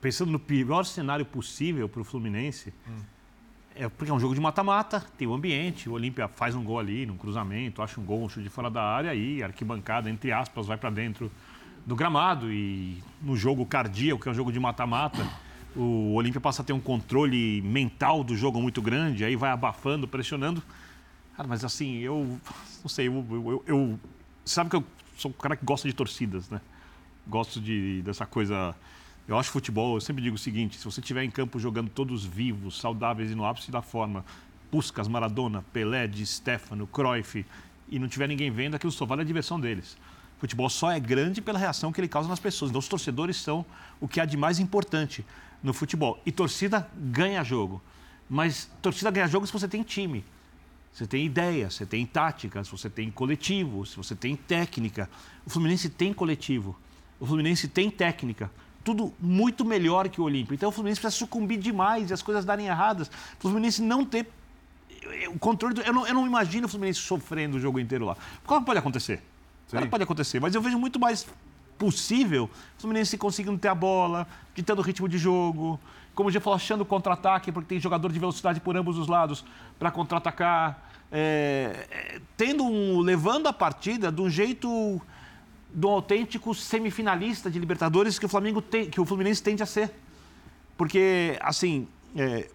pensando no pior cenário possível para o Fluminense, é porque é um jogo de mata-mata, tem o ambiente, o Olímpia faz um gol ali, num cruzamento, acha um gol, um chute de fora da área, aí a arquibancada, entre aspas, vai para dentro do gramado e no jogo cardíaco, que é um jogo de mata-mata, o Olímpia passa a ter um controle mental do jogo muito grande, aí vai abafando, pressionando. Cara, mas assim, eu não sei, eu, eu, eu- sabe que eu sou um cara que gosta de torcidas, né? Gosto de dessa coisa. Eu acho futebol, eu sempre digo o seguinte: se você estiver em campo jogando todos vivos, saudáveis e no ápice da forma, Puskas, Maradona, Pelé, Di Stefano, Cruyff, e não tiver ninguém vendo, aquilo só vale a diversão deles. Futebol só é grande pela reação que ele causa nas pessoas. Então, os torcedores são o que há de mais importante no futebol. E torcida ganha jogo. Mas torcida ganha jogo se você tem time. Você tem ideia, você tem tática, se você tem coletivo, se você tem técnica. O Fluminense tem coletivo. O Fluminense tem técnica. Tudo muito melhor que o Olímpio. Então o Fluminense precisa sucumbir demais e as coisas darem erradas. O Fluminense não ter o controle. do- eu, não, eu não imagino o Fluminense sofrendo o jogo inteiro lá. Como pode acontecer? Pode acontecer, mas eu vejo muito mais possível o Fluminense conseguindo ter a bola, ditando o ritmo de jogo, como o Gê falou, achando o contra-ataque, porque tem jogador de velocidade por ambos os lados para contra-atacar, é, é, tendo um, levando a partida de um jeito do autêntico semifinalista de Libertadores que o Flamengo tem, que o Fluminense tende a ser. Porque, assim, é,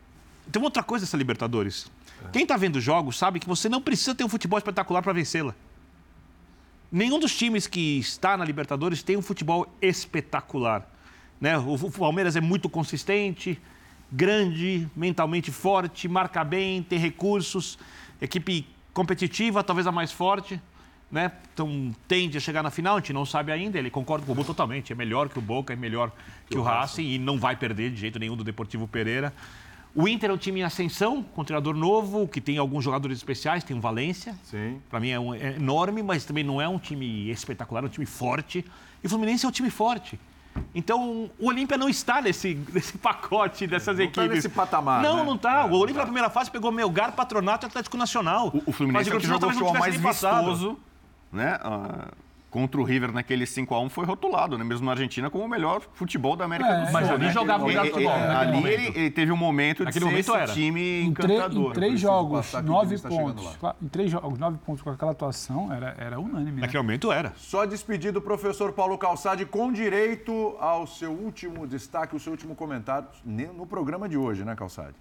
tem uma outra coisa dessa Libertadores. Quem está vendo jogos sabe que você não precisa ter um futebol espetacular para vencê-la. Nenhum dos times que está na Libertadores tem um futebol espetacular. Né? O Palmeiras é muito consistente, grande, mentalmente forte, marca bem, tem recursos, equipe competitiva, talvez a mais forte. Né? Então tende a chegar na final, a gente não sabe ainda. Ele concorda com o Bobo totalmente. É melhor que o Boca, é melhor que o Racing e não vai perder de jeito nenhum do Deportivo Pereira. O Inter é um time em ascensão, com um treinador novo, que tem alguns jogadores especiais, tem o Valência. Sim. Para mim é, um- é enorme, mas também não é um time espetacular, é um time forte. E o Fluminense é um time forte. Então, o Olímpia não está nesse, nesse pacote dessas Não equipes. tá nesse patamar, Não, né? não está. É, o Olímpia na primeira fase pegou Melgar, Patronato e Atlético Nacional. O, o Fluminense é o Mas que jogou o não mais vistoso, né? ah, contra o River naquele 5 a 1 foi rotulado, né? mesmo na Argentina, como o melhor futebol da América É, do Sul. mas ali né? jogava o melhor Ele- futebol, naquele Ali ele, ele teve um momento de Naquele ser momento esse era. time Em, encantador. em três preciso jogos, o nove tá pontos. Em três jogos, nove pontos com aquela atuação, era, era unânime. Né? Naquele momento era. Só despedir do professor Paulo Calçade com direito ao seu último destaque, o seu último comentário no programa de hoje, né, Calçade?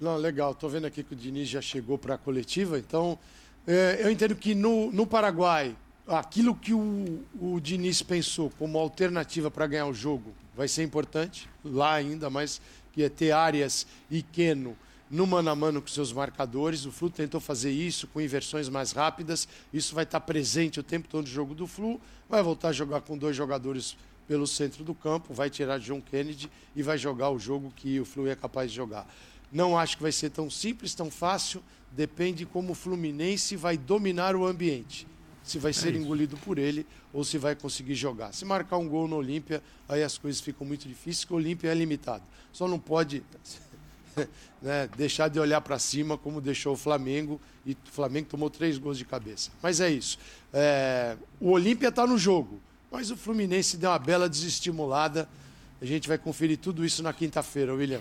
Não, legal. Estou vendo aqui que o Diniz já chegou para a coletiva. Então, é, eu entendo que no, no Paraguai, aquilo que o, o Diniz pensou como alternativa para ganhar o jogo vai ser importante. Lá ainda mais que é ter áreas e Keno no mano a mano com seus marcadores. O Flu tentou fazer isso com inversões mais rápidas. Isso vai estar presente o tempo todo no jogo do Flu. Vai voltar a jogar com dois jogadores pelo centro do campo, vai tirar John Kennedy e vai jogar o jogo que o Flu é capaz de jogar. Não acho que vai ser tão simples, tão fácil. Depende como o Fluminense vai dominar o ambiente. Se vai ser engolido por ele ou se vai conseguir jogar. Se marcar um gol no Olímpia, aí as coisas ficam muito difíceis, porque o Olímpia é limitado. Só não pode né, deixar de olhar para cima como deixou o Flamengo e o Flamengo tomou três gols de cabeça. Mas é isso. É, o Olímpia está no jogo, mas o Fluminense deu uma bela desestimulada. A gente vai conferir tudo isso na quinta-feira, William.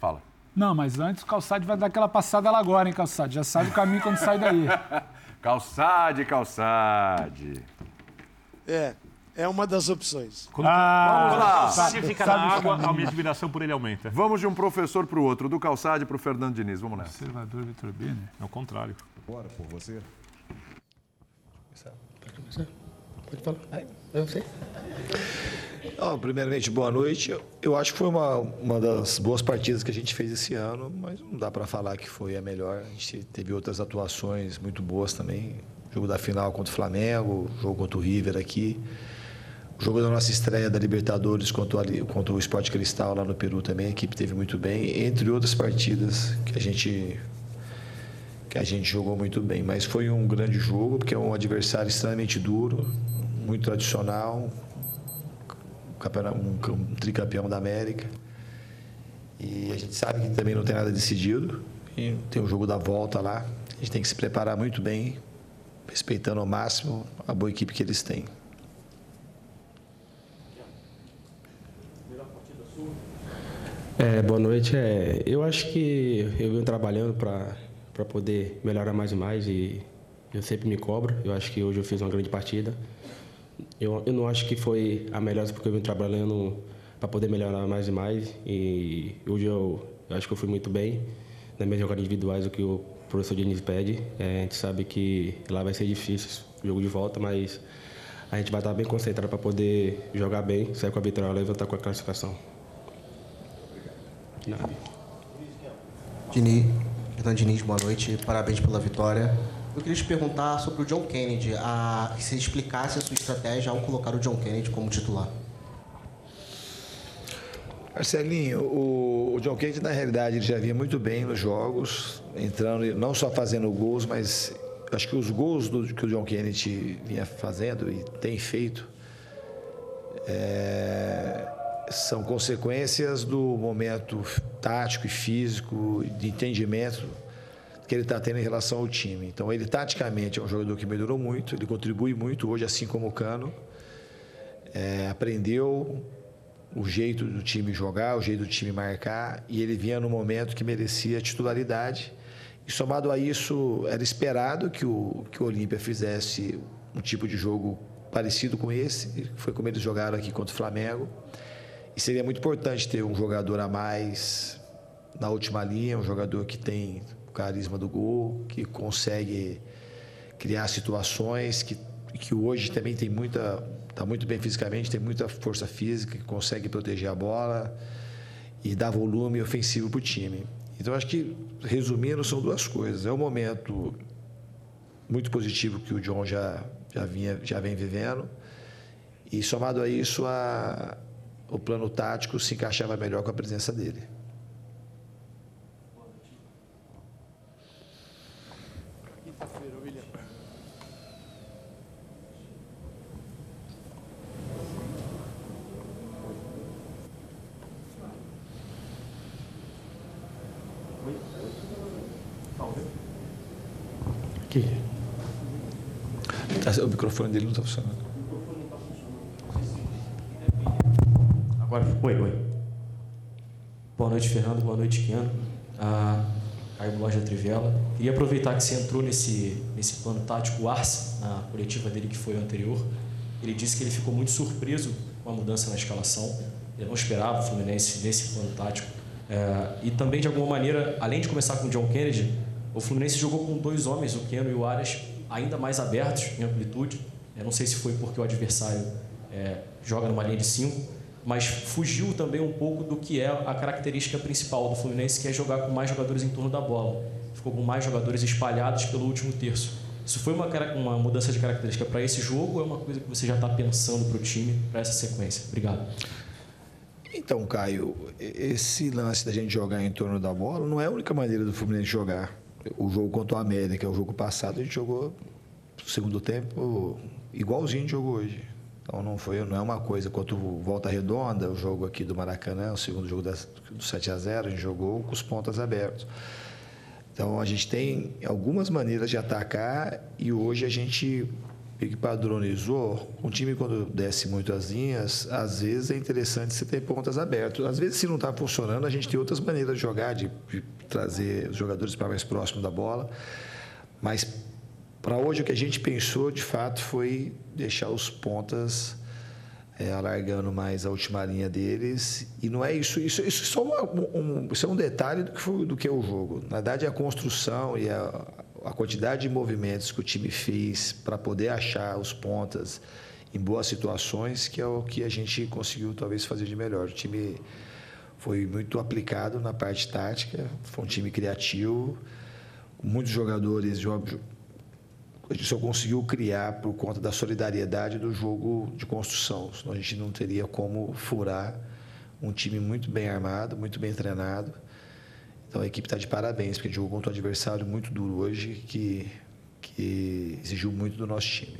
Fala. Não, mas antes o Calçade vai dar aquela passada lá agora, hein, Calçade? Já sabe o caminho quando sai daí. Calçade, calçade. É, é uma das opções. Quando Ah, lá. o Sádio fica sabe na água, caminho. a minha admiração por ele aumenta. Vamos de um professor para o outro, do Calçade para o Fernando Diniz. Vamos nessa. Observador Vitor Bini. É o contrário. Bora por você. Pode falar. Eu sei. Ó, primeiramente, boa noite. Eu- acho que foi uma, uma das boas partidas que a gente fez esse ano, mas não dá para falar que foi a melhor. A gente teve outras atuações muito boas também. Jogo da final contra o Flamengo, jogo contra o River aqui. O jogo da nossa estreia da Libertadores contra o, contra o Sport Cristal lá no Peru também, a equipe teve muito bem, entre outras partidas que a gente que a gente jogou muito bem, mas foi um grande jogo, porque é um adversário extremamente duro, muito tradicional, um, um tricampeão da América. E a gente sabe que também não tem nada decidido, e tem o jogo da volta lá. A gente tem que se preparar muito bem, respeitando ao máximo a boa equipe que eles têm. É, boa noite. É, eu acho que eu venho trabalhando para poder melhorar mais e mais e eu sempre me cobro. Eu acho que hoje eu fiz uma grande partida. Eu, eu não acho que foi a melhor porque eu venho trabalhando para poder melhorar mais e mais e hoje eu, eu acho que eu fui muito bem nas minhas jogadas individuais, o que o professor Diniz pede. É, a gente sabe que lá vai ser difícil o jogo de volta, mas a gente vai estar bem concentrado para poder jogar bem, sair com a vitória e levantar com a classificação. Nada. Diniz, Fernando Diniz, boa noite. Parabéns pela vitória. Eu queria te perguntar sobre o John Kennedy. A, você explicasse a sua estratégia ao colocar o John Kennedy como titular. Marcelinho, o, o John Kennedy, na realidade, ele já vinha muito bem nos jogos, entrando, não só fazendo gols, mas acho que os gols do, que o John Kennedy vinha fazendo e tem feito é, são consequências do momento tático e físico, de entendimento que ele está tendo em relação ao time. Então, ele taticamente é um jogador que melhorou muito, ele contribui muito hoje, assim como o Cano. É, aprendeu o jeito do time jogar, o jeito do time marcar, e ele vinha no momento que merecia titularidade. E somado a isso, era esperado que o, que o Olímpia fizesse um tipo de jogo parecido com esse, foi como eles jogaram aqui contra o Flamengo. E seria muito importante ter um jogador a mais na última linha, um jogador que tem carisma do gol, que consegue criar situações, que, que hoje também tem muita está muito bem fisicamente, tem muita força física, que consegue proteger a bola e dar volume ofensivo para o time. Então, acho que, resumindo, são duas coisas. É um momento muito positivo que o John já, já, vinha, já vem vivendo, e somado a isso, a, o plano tático se encaixava melhor com a presença dele. Aqui. O microfone dele não está funcionando. Agora, oi, oi. Boa noite, Fernando. Boa noite, Kiano. Ah, Caio Loja Trivela. Queria aproveitar que você entrou nesse, nesse plano tático, o Arce, na coletiva dele que foi anterior. Ele disse que ele ficou muito surpreso com a mudança na escalação. Ele não esperava o Fluminense nesse plano tático. É, e também, de alguma maneira, além de começar com o John Kennedy, o Fluminense jogou com dois homens, o Keno e o Arias, ainda mais abertos em amplitude. Eu não sei se foi porque o adversário é, joga numa linha de cinco, mas fugiu também um pouco do que é a característica principal do Fluminense, que é jogar com mais jogadores em torno da bola. Ficou com mais jogadores espalhados pelo último terço. Isso foi uma, uma mudança de característica para esse jogo ou é uma coisa que você já está pensando para o time, para essa sequência? Obrigado. Então, Caio, esse lance da gente jogar em torno da bola não é a única maneira do Fluminense jogar. O jogo contra o América, o jogo passado, a gente jogou no segundo tempo igualzinho gente jogou hoje. Então não foi, não é uma coisa quanto Volta Redonda, o jogo aqui do Maracanã, o segundo jogo da, do 7 a 0, a gente jogou com os pontas abertos. Então a gente tem algumas maneiras de atacar e hoje a gente padronizou. Um time quando desce muito as linhas, às vezes é interessante você ter pontas abertas. Às vezes se não está funcionando, a gente tem outras maneiras de jogar, de, de trazer os jogadores para mais próximo da bola. Mas para hoje, o que a gente pensou, de fato, foi deixar os pontas é, alargando mais a última linha deles. E não é isso. Isso, isso, é, só uma, um, isso é um detalhe do que, foi, do que é o jogo. Na verdade, a construção e a, a quantidade de movimentos que o time fez para poder achar os pontas em boas situações, que é o que a gente conseguiu talvez fazer de melhor. O time foi muito aplicado na parte tática, foi um time criativo, muitos jogadores a gente só conseguiu criar por conta da solidariedade do jogo de construção. Senão a gente não teria como furar um time muito bem armado, muito bem treinado. Então a equipe está de parabéns, porque jogou contra um adversário muito duro hoje, que, que exigiu muito do nosso time.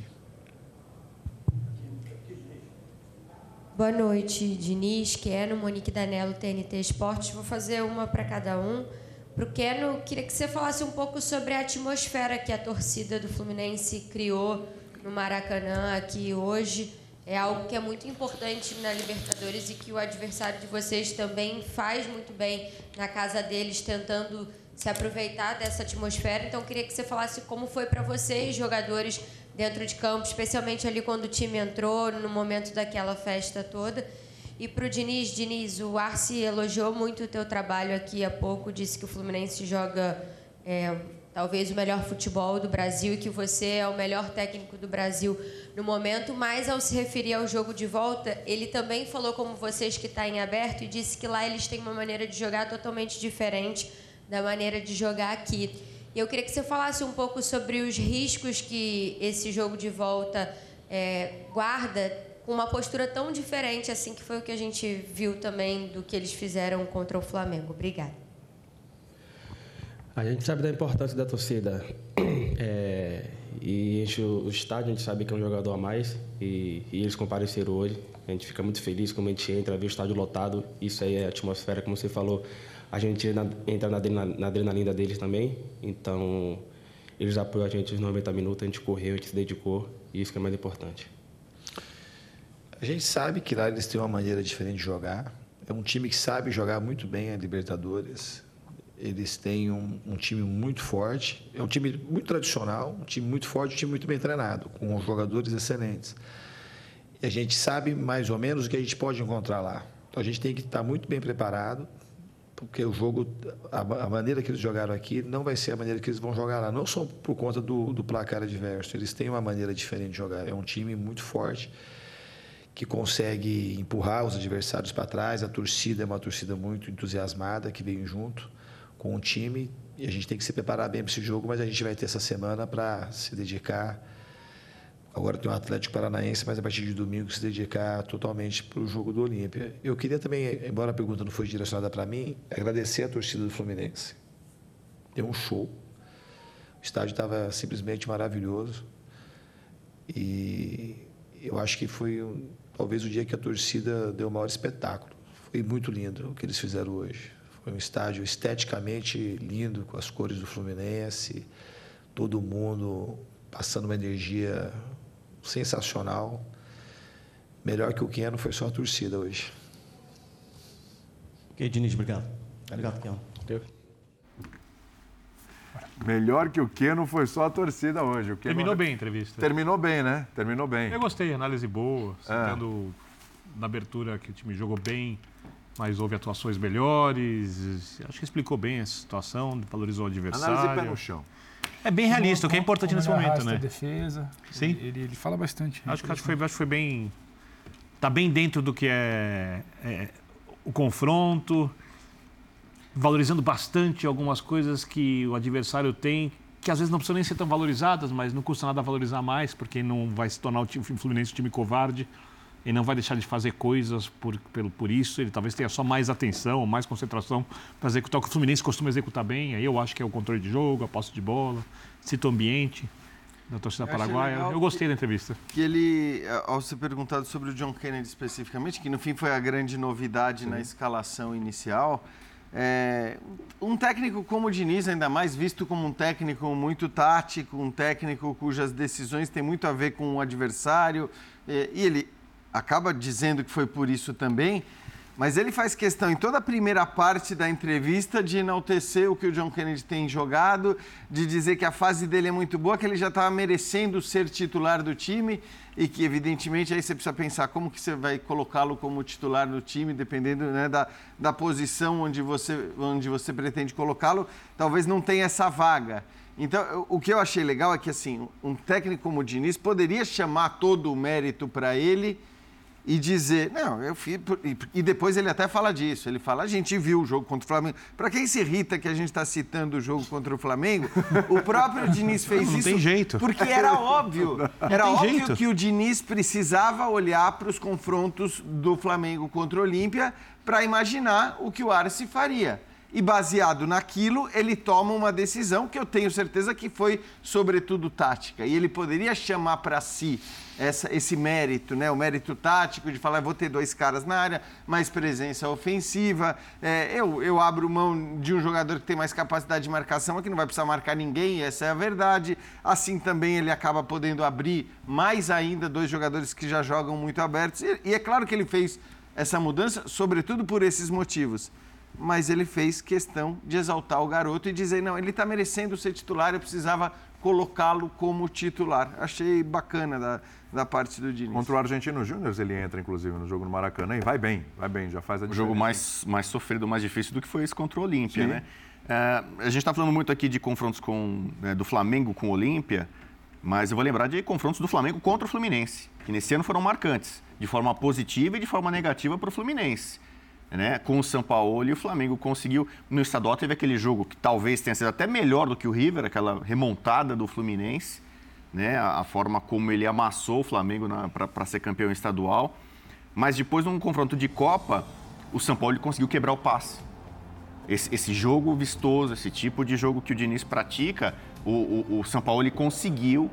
Boa noite, Diniz, Keno, Monique Danelo, TNT Esportes. Vou fazer uma para cada um. Para o Keno, queria que você falasse um pouco sobre a atmosfera que a torcida do Fluminense criou no Maracanã aqui hoje. É algo que é muito importante na Libertadores e que o adversário de vocês também faz muito bem na casa deles, tentando se aproveitar dessa atmosfera. Então, queria que você falasse como foi para vocês, jogadores dentro de campo, especialmente ali quando o time entrou, no momento daquela festa toda. E para o Diniz, Diniz, o Arce elogiou muito o teu trabalho aqui há pouco, disse que o Fluminense joga é, talvez o melhor futebol do Brasil e que você é o melhor técnico do Brasil no momento, mas ao se referir ao jogo de volta, ele também falou como vocês que está em aberto e disse que lá eles têm uma maneira de jogar totalmente diferente da maneira de jogar aqui. E eu queria que você falasse um pouco sobre os riscos que esse jogo de volta é, guarda com uma postura tão diferente assim que foi o que a gente viu também do que eles fizeram contra o Flamengo. Obrigada. A gente sabe da importância da torcida. É, e enche o, estádio, a gente sabe que é um jogador a mais. E, e, eles compareceram hoje. A gente fica muito feliz quando a gente entra, vê o estádio lotado. Isso aí é a atmosfera, como você falou. A gente entra na, na, na adrenalina deles também. Então, eles apoiam a gente os 90 minutos, a gente correu, a gente se dedicou. E isso que é mais importante. A gente sabe que lá eles têm uma maneira diferente de jogar. É um time que sabe jogar muito bem a Libertadores. Eles têm um, um, time muito forte. É um time muito tradicional, um time muito forte, um time muito bem treinado, com jogadores excelentes. E a gente sabe mais ou menos o que a gente pode encontrar lá. Então a gente tem que estar muito bem preparado, porque o jogo, a, maneira que eles jogaram aqui, não vai ser a maneira que eles vão jogar lá. Não só por conta do, do placar adverso, eles têm uma maneira diferente de jogar. É um time muito forte que consegue empurrar os adversários para trás. A torcida é uma torcida muito entusiasmada que vem junto com o time e a gente tem que se preparar bem para esse jogo, mas a gente vai ter essa semana para se dedicar. Agora tem o Atlético Paranaense, mas a partir de domingo se dedicar totalmente para o jogo do Olímpia. Eu queria também, embora a pergunta não foi direcionada para mim, agradecer a torcida do Fluminense. Deu um show. O estádio estava simplesmente maravilhoso. E eu acho que foi talvez o dia que a torcida deu o maior espetáculo. Foi muito lindo o que eles fizeram hoje. Foi um estádio esteticamente lindo, com as cores do Fluminense, todo mundo passando uma energia sensacional. Melhor que o Keno foi só a torcida hoje. Ok, Diniz, obrigado. Obrigado, Keno. Melhor que o Keno foi só a torcida hoje. O Keno... Terminou bem a entrevista. Terminou bem, né? Terminou bem. Eu gostei, análise boa, É. citando na abertura que o time jogou bem, mas houve atuações melhores. Acho que explicou bem a situação, valorizou o adversário. Análise pé no chão. É bem realista, o que é importante nesse momento, né? a defesa. Sim. Ele, ele, fala bastante. Acho que, acho, que foi, acho que foi bem. Tá bem dentro do que é, é o confronto, valorizando bastante algumas coisas que o adversário tem, que às vezes não precisam nem ser tão valorizadas, mas não custa nada valorizar mais, porque não vai se tornar o time Fluminense um time covarde e não vai deixar de fazer coisas por, pelo, por isso. Ele talvez tenha só mais atenção, mais concentração para executar o que o Fluminense costuma executar bem. Aí eu acho que é o controle de jogo, a posse de bola, cita o ambiente da torcida Eu paraguaia. Eu gostei que- da entrevista. Que ele, ao ser perguntado sobre o John Kennedy especificamente, que no fim foi a grande novidade na escalação inicial, é, um técnico como o Diniz, ainda mais visto como um técnico muito tático, um técnico cujas decisões têm muito a ver com o adversário, é, e ele acaba dizendo que foi por isso também, mas ele faz questão em toda a primeira parte da entrevista de enaltecer o que o John Kennedy tem jogado, de dizer que a fase dele é muito boa, que ele já estava merecendo ser titular do time e que, evidentemente, aí você precisa pensar como que você vai colocá-lo como titular do time, dependendo né, da, da posição onde você, onde você pretende colocá-lo, talvez não tenha essa vaga. Então, o que eu achei legal é que, assim, um técnico como o Diniz poderia chamar todo o mérito para ele e dizer, não, eu fiz. por- e- depois ele até fala disso. Ele fala, a gente viu o jogo contra o Flamengo. Para quem se irrita que a gente está citando o jogo contra o Flamengo, o próprio Diniz fez Não isso. tem jeito. Porque era óbvio. Não Era óbvio jeito. que o Diniz precisava olhar para os confrontos do Flamengo contra o Olímpia para imaginar o que o Arce faria. E baseado naquilo, ele toma uma decisão que eu tenho certeza que foi, sobretudo, tática. E ele poderia chamar para si essa- esse mérito, né? o mérito tático de falar, "Eu vou ter dois caras na área, mais presença ofensiva. É, eu, eu abro mão de um jogador que tem mais capacidade de marcação, aqui não vai precisar marcar ninguém, essa é a verdade. Assim também ele acaba podendo abrir mais ainda dois jogadores que já jogam muito abertos. E, e é claro que ele fez essa mudança, sobretudo por esses motivos. Mas ele fez questão de exaltar o garoto e dizer: não, ele está merecendo ser titular, eu precisava colocá-lo como titular. Achei bacana da, da parte do Diniz. Contra o Argentino Júnior, ele entra, inclusive, no jogo no Maracanã e vai bem, vai bem, já faz a O diferença. jogo mais, mais sofrido, mais difícil do que foi esse contra o Olímpia, né? É, a gente está falando muito aqui de confrontos com, né, do Flamengo com o Olímpia, mas eu vou lembrar de confrontos do Flamengo contra o Fluminense, que nesse ano foram marcantes, de forma positiva e de forma negativa para o Fluminense. Né? Com o São Paulo e o Flamengo conseguiu. No estadual teve aquele jogo que talvez tenha sido até melhor do que o River, aquela remontada do Fluminense, né? a, forma como ele amassou o Flamengo para ser campeão estadual. Mas depois, num confronto de Copa, o São Paulo conseguiu quebrar o passe. Esse, esse jogo vistoso, esse tipo de jogo que o Diniz pratica, o, o, o São Paulo conseguiu.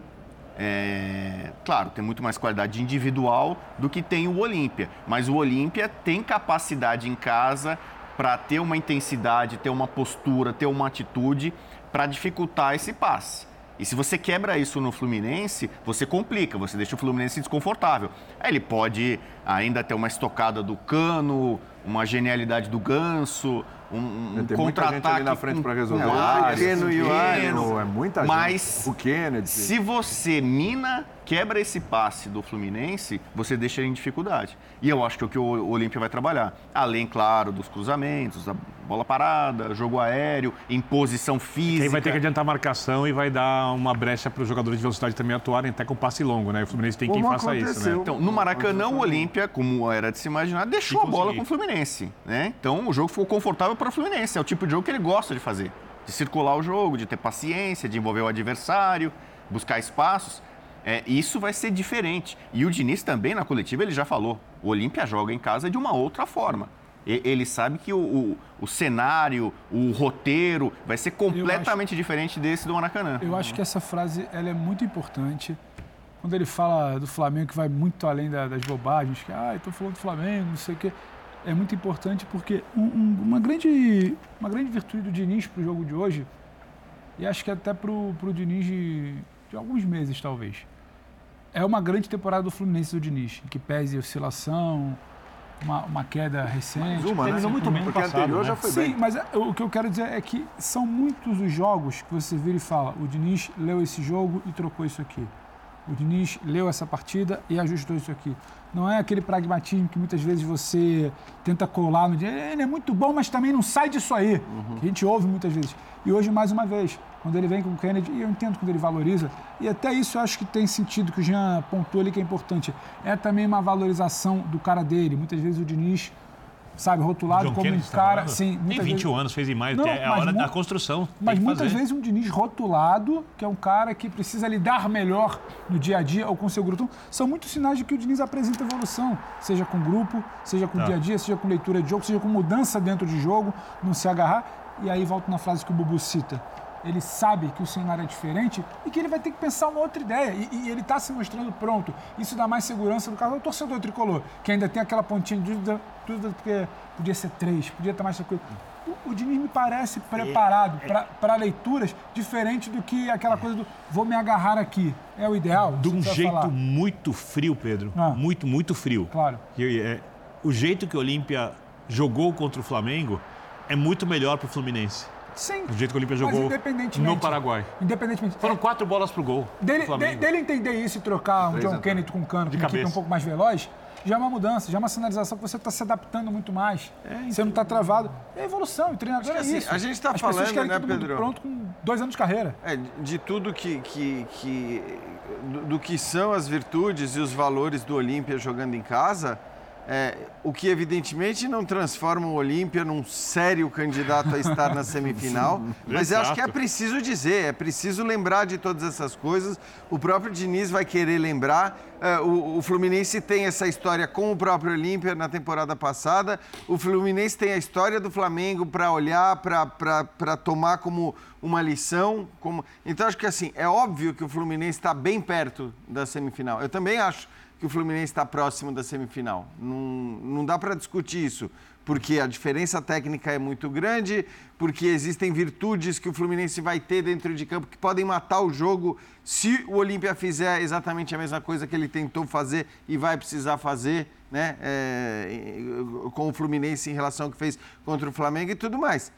É, claro, tem muito mais qualidade individual do que tem o Olímpia. Mas o Olímpia tem capacidade em casa para ter uma intensidade, ter uma postura, ter uma atitude para dificultar esse passe. E se você quebra isso no Fluminense, você complica, você deixa o Fluminense desconfortável. Ele pode ainda ter uma estocada do Cano, uma genialidade do Ganso, um, um gente contra-ataque ali na frente para resolver. com o Keno e o Keno, Arias. É muita gente. Mas O Kennedy. se você mina, quebra esse passe do Fluminense, você deixa ele em dificuldade. E eu acho que é o que o Olímpia vai trabalhar. Além, claro, dos cruzamentos, da bola parada, jogo aéreo, imposição física. Quem vai ter que adiantar a marcação e vai dar uma brecha para os jogadores de velocidade também atuarem até com passe longo, né? O Fluminense tem quem faça isso, né? Então, no Maracanã, o Olímpia, como era de se imaginar, deixou a bola com o Fluminense. Né? Então, o jogo ficou confortável para o Fluminense. É o tipo de jogo que ele gosta de fazer. De circular o jogo, de ter paciência, de envolver o adversário, buscar espaços. É, isso vai ser diferente. E o Diniz também, na coletiva, ele já falou. O Olímpia joga em casa de uma outra forma. E- Ele sabe que o, o- o cenário, o roteiro vai ser completamente diferente desse do Maracanã. Eu acho que essa frase ela é muito importante. Quando ele fala do Flamengo, que vai muito além da- das bobagens, que, ah, estou falando do Flamengo, não sei o quê. É muito importante porque um- um- uma, grande, uma grande virtude do Diniz para o jogo de hoje, e acho que até para o Diniz de, de alguns meses, talvez, é uma grande temporada do Fluminense do Diniz, que pese oscilação, uma, uma queda recente. Mais uma, né? Muito bem Porque passado, anterior né? já foi Sim, bem. mas é, o que eu quero dizer é que são muitos os jogos que você vira e fala: o Diniz leu esse jogo e trocou isso aqui. O Diniz leu essa partida e ajustou isso aqui. Não é aquele pragmatismo que muitas vezes você tenta colar no dia. Ele é muito bom, mas também não sai disso aí. Que a gente ouve muitas vezes. E hoje, mais uma vez, quando ele vem com o Kennedy, e eu entendo quando ele valoriza, e até isso eu acho que tem sentido que o Jean pontuou ali que é importante. É também uma valorização do cara dele. Muitas vezes o Diniz, sabe, rotulado John como Kennedy, um tá cara. falando? sim, Tem muitas 21 vezes- anos, fez em maio, Não, é a hora da construção. Mas muitas fazer. vezes um Diniz rotulado, que é um cara que precisa lidar melhor no dia a dia ou com seu grupo. Então, são muitos sinais de que o Diniz apresenta evolução, seja com grupo, seja com Tá. dia a dia, seja com leitura de jogo, seja com mudança dentro de jogo, não se agarrar. E aí volto na frase que o Bubu cita. Ele sabe que o cenário é diferente e que ele vai ter que pensar uma outra ideia. E, e ele está se mostrando pronto. Isso dá mais segurança do caso do torcedor tricolor, que ainda tem aquela pontinha de dúvida, dúvida porque podia ser três, podia estar mais tranquilo. O, o Diniz me parece preparado para leituras diferente do que aquela coisa do vou me agarrar aqui. É o ideal? De um jeito falar. muito frio, Pedro. Ah. Muito, muito frio. Claro. Que, é, o jeito que o Olímpia jogou contra o Flamengo é muito melhor para o Fluminense. Sim. O jeito que o Olímpia jogou independentemente- no Paraguai. Independentemente. Foram quatro bolas pro gol. do Dele, de- dele entender isso e trocar um John. Kennedy com um cano, De com uma equipe cabeça. um pouco mais veloz, já é uma mudança, já é uma sinalização que você está se adaptando muito mais. você não está travado. É evolução, e treinador é assim, isso. a gente tá As pessoas falando, querem né, todo mundo Pedro? pronto com dois anos de carreira. É, de- de tudo que, que, que do, do que são as virtudes e os valores do Olímpia jogando em casa, é, o que evidentemente não transforma o Olímpia num sério candidato a estar na semifinal, mas eu acho que é preciso dizer, é preciso lembrar de todas essas coisas. O próprio Diniz vai querer lembrar. É, o, o Fluminense tem essa história com o próprio Olímpia na temporada passada. O Fluminense tem a história do Flamengo para olhar, para tomar como uma lição. Como... Então, acho que assim, é óbvio que o Fluminense está bem perto da semifinal. Eu também acho que o Fluminense está próximo da semifinal. Não, não dá para discutir isso, porque a diferença técnica é muito grande, porque existem virtudes que o Fluminense vai ter dentro de campo que podem matar o jogo se o Olímpia fizer exatamente a mesma coisa que ele tentou fazer e vai precisar fazer. Né, é, com o Fluminense em relação ao que fez contra o Flamengo e tudo mais.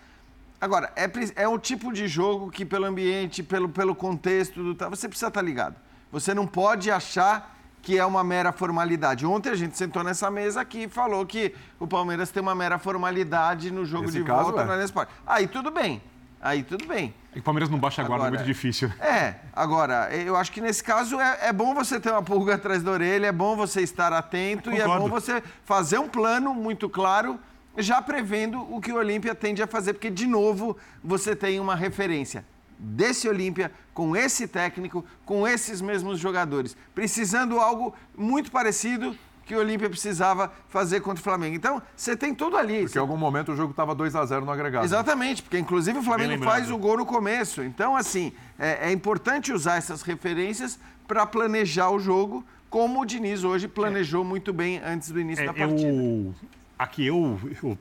Agora, é, é um tipo de jogo que, pelo ambiente, pelo, pelo contexto, do, você precisa estar ligado. Você não pode achar que é uma mera formalidade. Ontem a gente sentou nessa mesa aqui e falou que o Palmeiras tem uma mera formalidade no jogo Nesse de caso, volta é. no Allianz Parque. Aí tudo bem. Aí tudo bem. É que o Palmeiras não baixa a guarda, é Agora- muito difícil. É, agora, eu acho que nesse caso é, é bom você ter uma pulga atrás da orelha, é bom você estar atento e é bom você fazer um plano muito claro, já prevendo o que o Olímpia tende a fazer, porque, de novo, você tem uma referência desse Olímpia, com esse técnico, com esses mesmos jogadores, precisando algo muito parecido que o Olímpia precisava fazer contra o Flamengo. Então, você tem tudo ali. Porque em algum momento o jogo estava 2 a 0 no agregado. Exatamente, porque inclusive o Flamengo faz o gol no começo. Então, assim, é, é importante usar essas referências para planejar o jogo, como o Diniz hoje planejou muito bem antes do início É, da partida. eu, aqui eu, eu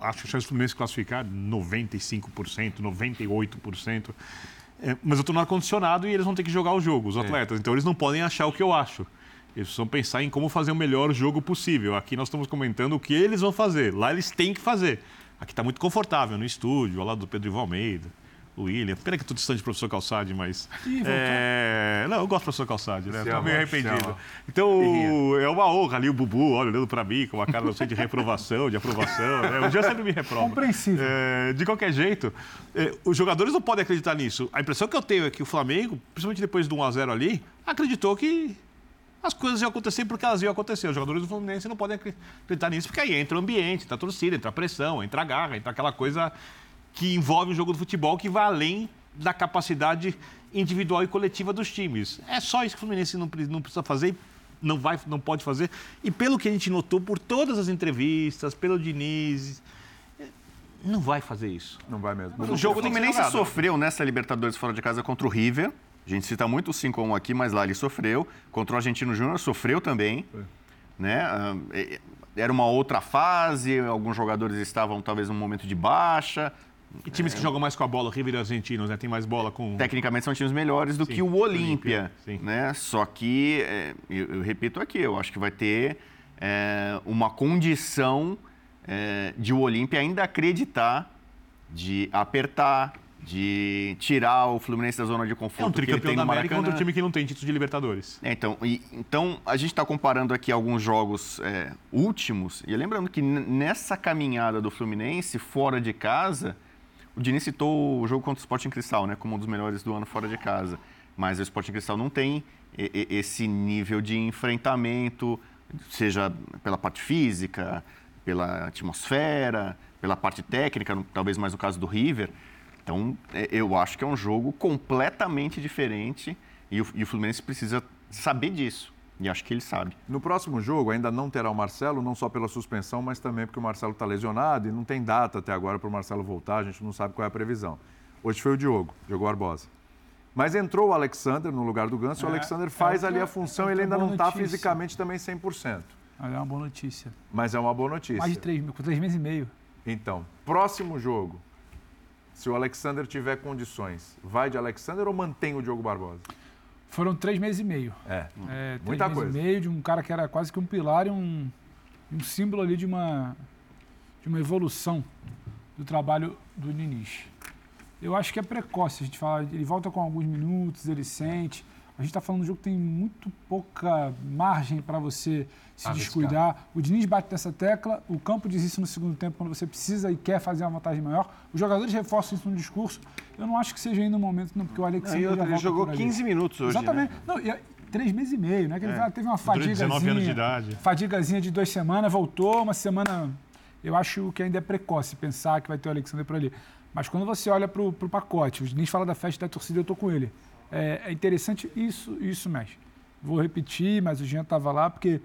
acho que a chance do Fluminense classificar 95%, 98%. É, mas eu estou no ar-condicionado e eles vão ter que jogar o jogo, os atletas. Então eles não podem achar o que eu acho. Eles precisam pensar em como fazer o melhor jogo possível. Aqui nós estamos comentando o que eles vão fazer. Lá eles têm que fazer. Aqui está muito confortável no estúdio, ao lado do Pedro Ivo Almeida, o William. Pena que eu estou distante do professor Calçade, mas. Ih, é... Não, eu gosto do professor Calçade, né? Se Estou ama, meio arrependido. Então, é uma honra ali o Bubu, olha, olhando para mim com uma cara, não sei, de reprovação, de aprovação. Né? O Jean sempre me reprova. Compreensível. É, de qualquer jeito, é, os jogadores não podem acreditar nisso. A impressão que eu tenho é que o Flamengo, principalmente depois do 1x0 ali, acreditou que as coisas iam acontecer porque elas iam acontecer. Os jogadores do Fluminense não podem acreditar nisso, porque aí entra o ambiente, entra a torcida, entra a pressão, entra a garra, entra aquela coisa que envolve o jogo do futebol que vai além da capacidade individual e coletiva dos times. É só isso que o Fluminense não, pre- não precisa fazer, e não, vai, não pode fazer. E pelo que a gente notou por todas as entrevistas, pelo Diniz, não vai fazer isso. Não vai mesmo. O jogo o que ser Fluminense sofreu nessa Libertadores fora de casa contra o River. A gente cita muito o 5x1 aqui, mas lá ele sofreu. Contra o Argentino Júnior sofreu também. Né? Ah, Era uma outra fase, alguns jogadores estavam talvez num momento de baixa. E times que jogam mais com a bola, River e Argentinos, né? Tem mais bola com. Tecnicamente são times melhores do Sim, que o Olímpia, né? Só que, é, eu, eu repito aqui, eu acho que vai ter é, uma condição é, de o Olímpia ainda acreditar, de apertar, de tirar o Fluminense da zona de É conforto um que ele tricampeão da América contra um time que não tem título de Libertadores. É, então, e- então, a gente está comparando aqui alguns jogos é, últimos, e lembrando que nessa caminhada do Fluminense, fora de casa, o Diniz citou o jogo contra o Sporting Cristal, né, como um dos melhores do ano fora de casa. Mas o Sporting Cristal não tem esse nível de enfrentamento, seja pela parte física, pela atmosfera, pela parte técnica, talvez mais no caso do River. Então, é, eu acho que é um jogo completamente diferente e o Fluminense precisa saber disso. E acho que ele sabe. No próximo jogo ainda não terá o Marcelo, não só pela suspensão, mas também porque o Marcelo está lesionado e não tem data até agora para o Marcelo voltar, a gente não sabe qual é a previsão. Hoje foi o Diogo, Diogo Barbosa. Mas entrou o Alexander no lugar do Ganso, e o É, Alexander faz é ali a outra- função, outra ele ainda não está fisicamente também 100%. Mas é uma boa notícia. Mas é uma boa notícia. Mais de três, com três meses e meio. Então, próximo jogo, se o Alexander tiver condições, vai de Alexander ou mantém o Diogo Barbosa? Foram três meses e meio. É, É, três muita meses coisa. e meio de um cara que era quase que um pilar e um, um símbolo ali de uma, de uma evolução do trabalho do Diniz. Eu acho que é precoce, a gente fala, ele volta com alguns minutos, ele sente. A gente está falando de um jogo que tem muito pouca margem para você se Arriscar. descuidar. O Diniz bate nessa tecla, o campo diz isso no segundo tempo, quando você precisa e quer fazer uma vantagem maior. Os jogadores reforçam isso no discurso. Eu não acho que seja ainda o momento, não, porque o Alexandre outra, ele jogou por ali. 15 minutos hoje, Exatamente. Não, e, três meses e meio, né? Que ele É. teve uma Durante 19 fadigazinha. anos de idade. Fadigazinha de duas semanas, voltou, uma semana. Eu acho que ainda é precoce pensar que vai ter o Alexandre por ali. Mas quando você olha para o pacote, o Diniz fala da festa da torcida, eu estou com ele. É, é interessante, isso, isso mexe. Vou repetir, mas o Jean estava lá, porque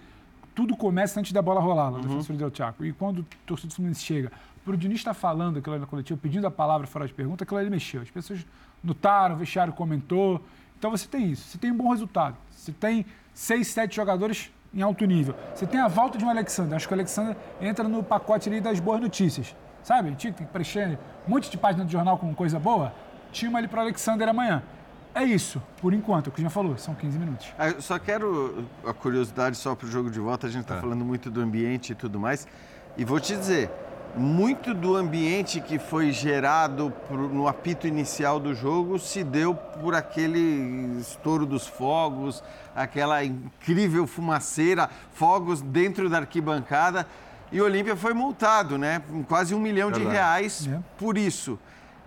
tudo começa antes da bola rolar, lá Uhum. defensor Del Chaco. E quando o torcedor do Fluminense chega, para o Diniz estar falando aquilo ali na coletiva, pedindo a palavra fora de pergunta, aquilo ali mexeu. As pessoas notaram, o vestiário comentou. Então você tem isso, você tem um bom resultado. Você tem seis, sete jogadores em alto nível. Você tem a volta de um Alexandre. Acho que o Alexandre entra no pacote ali das boas notícias. Sabe? Tinha que preencher um monte de página do jornal com coisa boa. Tinha uma ali para o Alexander amanhã. É isso, por enquanto, é o que já falou, são 15 minutos. Ah, eu só quero a curiosidade só para o jogo de volta. A gente está É. falando muito do ambiente e tudo mais. E vou te dizer, muito do ambiente que foi gerado pro- no apito inicial do jogo se deu por aquele estouro dos fogos, aquela incrível fumaceira, fogos dentro da arquibancada. E o Olímpia foi multado, né? Quase um milhão de Verdade. reais por isso.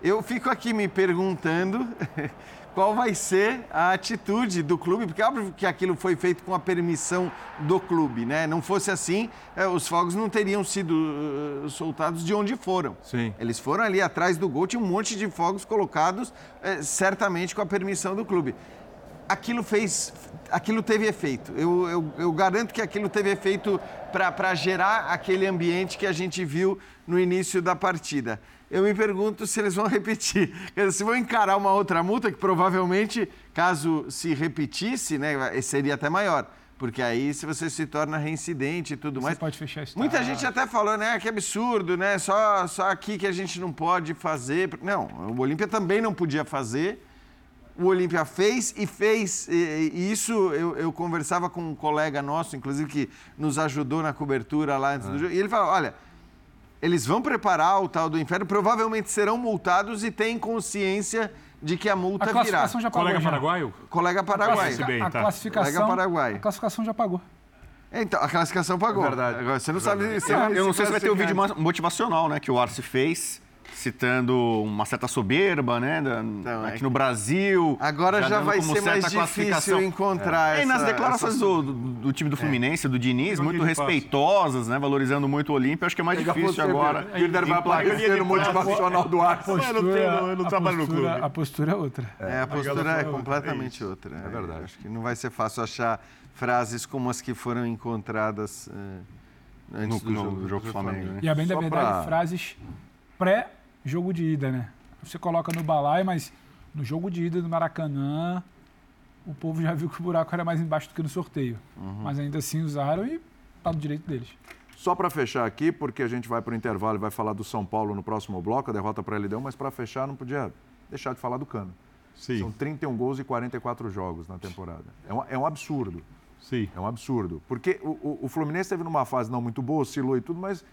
Eu fico aqui me perguntando qual vai ser a atitude do clube, porque é óbvio que aquilo foi feito com a permissão do clube, né? Não fosse assim, eh, os fogos não teriam sido eh, soltados de onde foram. Sim. Eles foram ali atrás do gol, tinha um monte de fogos colocados, eh, certamente com a permissão do clube. Aquilo fez, aquilo teve efeito. Eu, eu, eu garanto que aquilo teve efeito para gerar aquele ambiente que a gente viu no início da partida. Eu me pergunto se eles vão repetir. Se vão encarar uma outra multa, que provavelmente, caso se repetisse, né, seria até maior. Porque aí, se você se torna reincidente e tudo Você mais. pode fechar isso. Muita gente até falou, né? Que absurdo, né? Só, só aqui que a gente não pode fazer. Não, o Olímpia também não podia fazer. O Olímpia fez e fez. E, e isso eu, eu conversava com um colega nosso, inclusive, que nos ajudou na cobertura lá antes do jogo. E ele falou: olha, eles vão preparar o tal do inferno, provavelmente serão multados e têm consciência de que a multa A virá. já pagou. Colega já. paraguaio? Colega paraguaio. Se bem, A tá. classificação, Colega paraguaio. a classificação já pagou. Então, a classificação pagou. É verdade. Agora, você não sabe. Você Eu não sei se vai ter o vídeo classificar. ma- motivacional, né, que o Arce fez, citando uma certa soberba, né, da- aqui no Brasil. Agora já dando vai ser mais difícil encontrar É, E nas essa- declarações essa- do, do- time do Fluminense, do Diniz, muito passe. respeitosas, né, valorizando muito o Olímpia, acho que é mais Daqui a difícil você agora. vê, Hilder vai no motivacional do ar. Eu não tenho- eu não trabalho no postura- clube. A postura é outra. É, a postura postura é é outra. completamente outra. É verdade. Acho que não vai ser fácil achar frases como as que foram encontradas eh, antes No- do no jogo, jogo do Flamengo, né? E a bem da verdade, pra- frases pré-jogo de ida, né? Você coloca no balaio, mas no jogo de ida do Maracanã, o povo já viu que o buraco era mais embaixo do que no sorteio. Uhum. Mas ainda assim usaram e tá do direito deles. Só para fechar aqui, porque a gente vai para o intervalo e vai falar do São Paulo no próximo bloco, a derrota para a LDU, mas para fechar não podia deixar de falar do Cano. Sim. São 31 gols e 44 jogos na temporada. É um, é um absurdo. Sim. É um absurdo. Porque o, o, o Fluminense teve numa fase não muito boa, oscilou e tudo, mas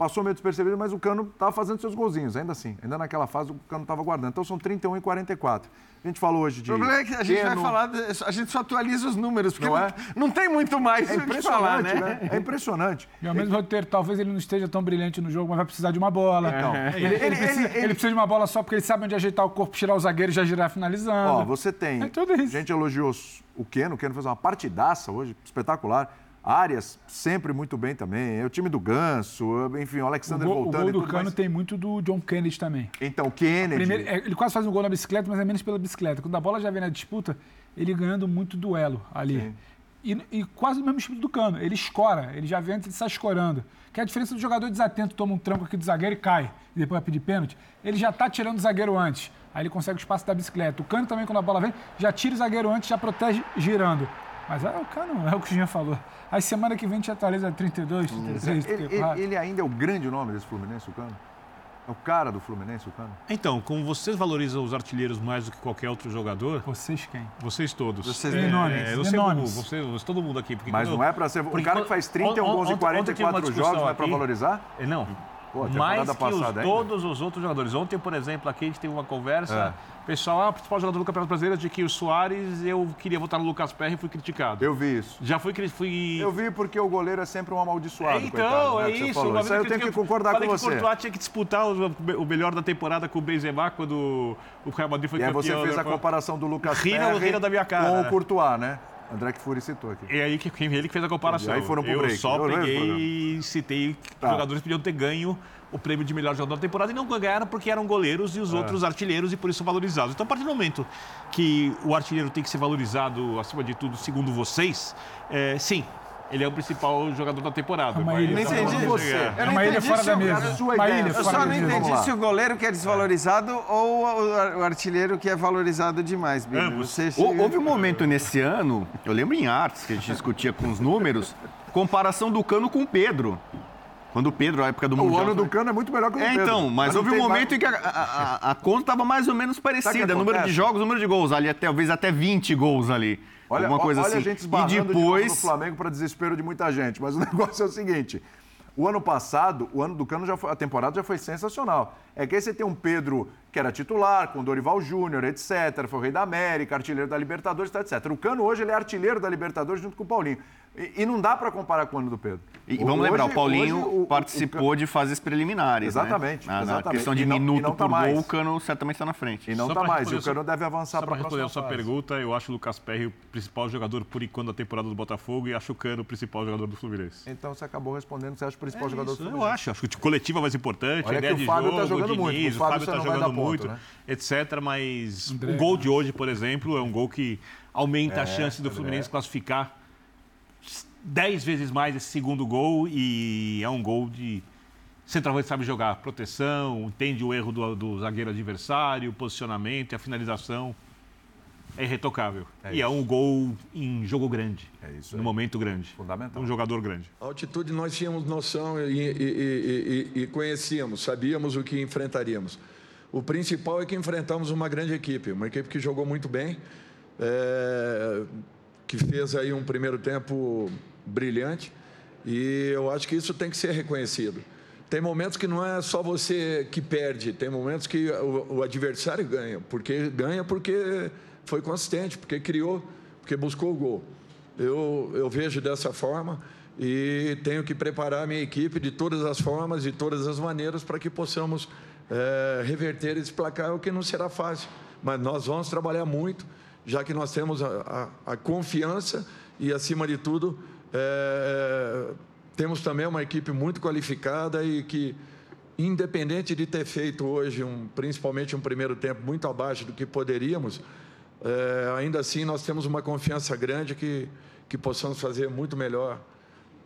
passou meio despercebido, mas o Cano estava fazendo seus golzinhos, ainda assim. Ainda naquela fase o Cano estava guardando. Então são 31 e 44. A gente falou hoje de. O problema é que a gente Keno. vai falar, de- a gente só atualiza os números, porque Não é? não tem muito mais É o que falar, impressionante, né? né? É impressionante. E ao mesmo roteiro, talvez ele não esteja tão brilhante no jogo, mas vai precisar de uma bola. Então, ele, ele- ele ele- precisa, ele- ele precisa de uma bola só porque ele sabe onde ajeitar o corpo, tirar o zagueiro e já girar finalizando. Ó, você tem. É tudo isso. A gente elogiou o Keno, o Keno fez uma partidaça hoje, espetacular. Arias, sempre muito bem também. É o time do Ganso, enfim, o O Alexander gol, o voltando gol e do Cano mais. tem muito do John Kennedy também. Então, o Kennedy. Primeiro, é, ele quase faz um gol na bicicleta, mas é menos pela bicicleta. Quando a bola já vem na disputa, ele ganhando muito duelo ali. E, e quase o mesmo estilo do Cano. Ele escora, ele já vem antes de sai escorando. Que é a diferença do jogador desatento, toma um tranco aqui do zagueiro e cai, e depois vai pedir pênalti. Ele já tá tirando o zagueiro antes. Aí ele consegue o espaço da bicicleta. O Cano também, quando a bola vem, já tira o zagueiro antes, já protege girando. Mas é o Cano, é o que o Jean falou. Aí semana que vem a gente atualiza 32, 33, Ele, 34. ele- ele ainda é o grande nome desse Fluminense, o Cano? É o cara do Fluminense, o Cano? Então, como vocês valorizam os artilheiros mais do que qualquer outro jogador. Vocês quem? Vocês todos. Vocês é, nomes, é, você, nomes. você, você, todo mundo aqui. porque Mas quando- não é pra ser- o cara que faz 31 gols em ontem- ontem tive uma 44 discussão jogos, não é pra aqui- valorizar? É, Não. Pô, mais que os, passada todos os outros jogadores. Ontem, por exemplo, aqui a gente teve uma conversa. É. Pessoal, ah, o principal jogador do Campeonato Brasileiro de que o Soares, eu queria votar no Lucas Perry e fui criticado. Eu vi isso. Já fui. fui... Eu vi porque o goleiro é sempre um amaldiçoado, Então, coitado, né, é que isso. Isso eu tenho que concordar falei com que você. o Courtois tinha que disputar o, o melhor da temporada com o Benzema quando o Real Madrid foi E aí campeão. você fez a né? comparação do Lucas Riram- Perry riram da minha cara, com né? o Courtois, né? André que Furi citou aqui. E aí que que- ele que fez a comparação. E aí foram pro eu break. só Eu lembro do programa. peguei e citei que Tá. os jogadores podiam ter ganho o prêmio de melhor jogador da temporada e não ganharam porque eram goleiros e os É. outros artilheiros e por isso valorizados. Então, a partir do momento que o artilheiro tem que ser valorizado acima de tudo, segundo vocês, é, sim. Ele é o principal jogador da temporada. Uma mas-. Não entendi. Você. Eu não Uma ilha entendi fora da mesa. sua Uma ideia. Eu só não entendi se o goleiro que é desvalorizado ou o artilheiro que é valorizado demais, Bini. Ambos. Você Hou- Houve um momento nesse ano, eu lembro em artes, que a gente discutia com os números, comparação do Cano com o Pedro. Quando o Pedro, na época do O Mundial... ano do Cano é muito melhor que o do É, Pedro. então, mas, houve um momento mais- em que a, a- a- a conta estava mais ou menos o parecida. Número de jogos, número de gols. Ali, até, talvez até 20 gols ali. Olha, alguma coisa olha assim. a gente e esbarrando de no depois... Flamengo para desespero de muita gente. Mas o negócio é o seguinte: o ano passado, o ano do Cano já foi, a temporada já foi sensacional. É que aí você tem um Pedro que era titular, com Dorival Júnior, etc. Foi o rei da América, artilheiro da Libertadores, etc. O Cano hoje ele é artilheiro da Libertadores junto com o Paulinho. E, e não dá para comparar com o ano do Pedro. E vamos Hoje- lembrar, o Paulinho hoje o- o- participou de fases preliminares. Exatamente, Né? Na, na exatamente. questão de não- minuto tá por mais. gol, o Cano certamente está na frente. E não está mais. E o responder Cano deve avançar Só para para a responder próxima a sua fase. pergunta, eu acho o Lucas Perry o principal jogador por enquanto da temporada do Botafogo e acho o Cano o principal jogador do Fluminense. Então você acabou respondendo, você acha o principal É jogador isso, do eu Fluminense. acho. Acho que o coletivo é mais importante, Olha a ideia que o de Fábio tá jogo, jogando o muito, Diniz, o o Fábio está vai jogando ponto, muito, né? etc. Mas André. o gol de hoje, por exemplo, é um gol que aumenta É, a chance do. Fluminense classificar 10 vezes mais esse segundo gol e é um gol de centroavante sabe jogar proteção, entende o erro do, do zagueiro adversário, o posicionamento e a finalização. É irretocável. É e é isso. um gol em jogo grande. É isso No aí. momento grande. Fundamental. Um jogador grande. A altitude nós tínhamos noção e, e- e- e- e conhecíamos, sabíamos o que enfrentaríamos. O principal é que enfrentamos uma grande equipe, uma equipe que jogou muito bem, é, que fez aí um primeiro tempo brilhante e eu acho que isso tem que ser reconhecido. Tem momentos que não é só você que perde, tem momentos que o, o adversário ganha, porque ganha porque foi consistente, porque criou, porque buscou o gol. Eu, eu vejo dessa forma e tenho que preparar a minha equipe de todas as formas e todas as maneiras para que possamos eh, reverter esse placar, o que não será fácil. Mas nós vamos trabalhar muito, já que nós temos a, a- a confiança e, acima de tudo, eh, temos também uma equipe muito qualificada e que, independente de ter feito hoje, um, principalmente um primeiro tempo muito abaixo do que poderíamos, é, ainda assim nós temos uma confiança grande que, que possamos fazer muito melhor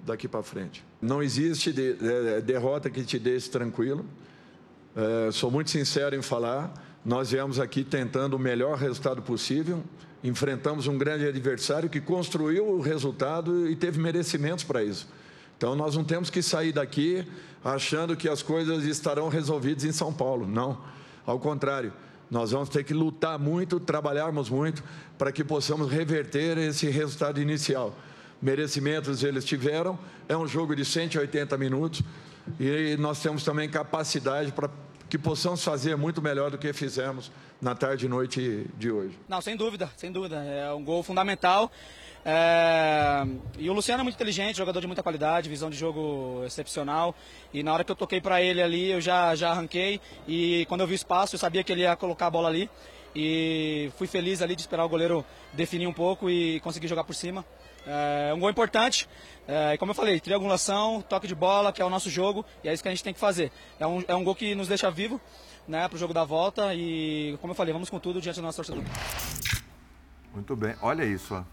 daqui para frente. Não existe de- é, derrota que te deixe tranquilo. É, sou muito sincero em falar. Nós viemos aqui tentando o melhor resultado possível. Enfrentamos um grande adversário que construiu o resultado e teve merecimentos para isso. Então nós não temos que sair daqui achando que as coisas estarão resolvidas em São Paulo. Não. Ao contrário, nós vamos ter que lutar muito, trabalharmos muito para que possamos reverter esse resultado inicial. Merecimentos eles tiveram, é um jogo de 180 minutos e nós temos também capacidade para que possamos fazer muito melhor do que fizemos na tarde e noite de hoje. Não, sem dúvida, sem dúvida. É um gol fundamental. É... E o Luciano é muito inteligente, jogador de muita qualidade, visão de jogo excepcional. E na hora que eu toquei para ele ali, eu já, já arranquei. E quando eu vi o espaço, eu sabia que ele ia colocar a bola ali. E fui feliz ali de esperar o goleiro definir um pouco e conseguir jogar por cima. É um gol importante. É, como eu falei, triangulação, toque de bola, que é o nosso jogo, e é isso que a gente tem que fazer. É um, é um gol que nos deixa vivo né, para o jogo da volta e, como eu falei, vamos com tudo diante do nosso torcedor. Muito bem, olha isso. Ó.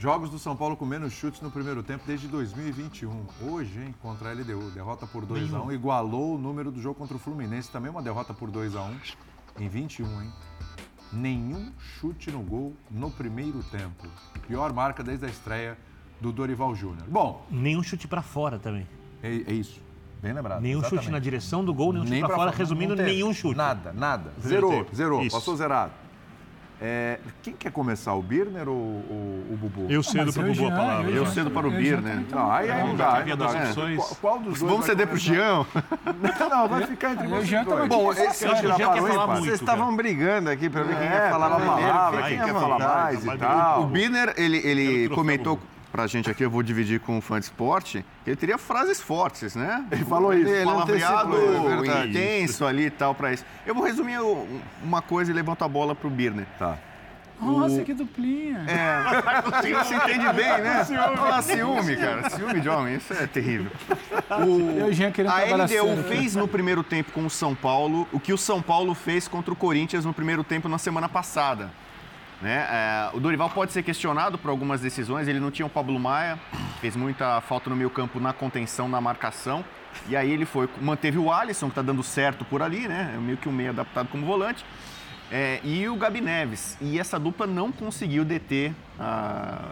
Jogos do São Paulo com menos chutes no primeiro tempo desde 2021. Hoje, hein, contra a LDU. Derrota por 2x1. Igualou o número do jogo contra o Fluminense. Também uma derrota por 2x1 em 21, hein? Nenhum chute no gol no primeiro tempo. Pior marca desde a estreia do Dorival Júnior. Bom. Nenhum chute para fora também. É, é, isso. Bem lembrado. Nenhum exatamente. chute na direção do gol, nenhum chute para fora, resumindo, nenhum chute. Nada, nada. Zerou, zerou. Isso. Passou zerado. É, quem quer começar, o Birner ou, ou o Bubu? Eu cedo para o Bubu a palavra. Eu cedo para o Birner. Não, aí, aí não dá. Aí das opções. Qual, qual dos dois Vamos ceder para o Jean? Não, não, vai ficar entre vocês Jean dois. Bom, eu acho que o Jean quer falar muito. Vocês estavam brigando aqui para ver quem ia É, falar falava a primeiro, palavra, quem quer falar mais e tal. O Birner, ele, comentou. Pra gente aqui, eu vou dividir com o fã de esporte, que ele teria frases fortes, né? Ele falou isso. Ele Palavreado, é intenso ali e tal pra isso. Eu vou resumir o- uma coisa e levanto a bola pro Birner. Tá. Nossa, que duplinha. É, você entende bem, né? Falar ciúme, cara. Ciúme de homem, isso é terrível. O A LDU fez no primeiro tempo com o São Paulo o que o São Paulo fez contra o Corinthians no primeiro tempo na semana passada. Né? É, o Dorival pode ser questionado por algumas decisões. Ele não tinha o Pablo Maia, fez muita falta no meio campo na contenção, na marcação. E aí ele foi, manteve o Alisson, que está dando certo por ali, né? É meio que um meio adaptado como volante. É, e o Gabi Neves. E essa dupla não conseguiu deter a,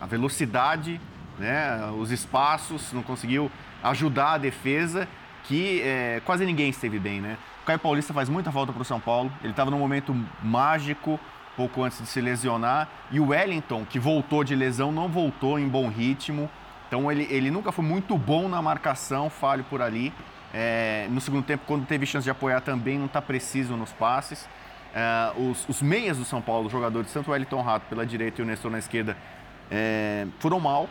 a velocidade, né, os espaços, não conseguiu ajudar a defesa, que é, quase ninguém esteve bem. Né? O Caio Paulista faz muita falta para o São Paulo. Ele estava num momento mágico, pouco antes de se lesionar. E o Wellington, que voltou de lesão, não voltou em bom ritmo. Então ele, ele nunca foi muito bom na marcação, falho por ali. É, no segundo tempo, quando teve chance de apoiar, também não está preciso nos passes. É, os, os, meias do São Paulo, os jogadores, tanto o Wellington Rato pela direita e o Nestor na esquerda, é, foram mal.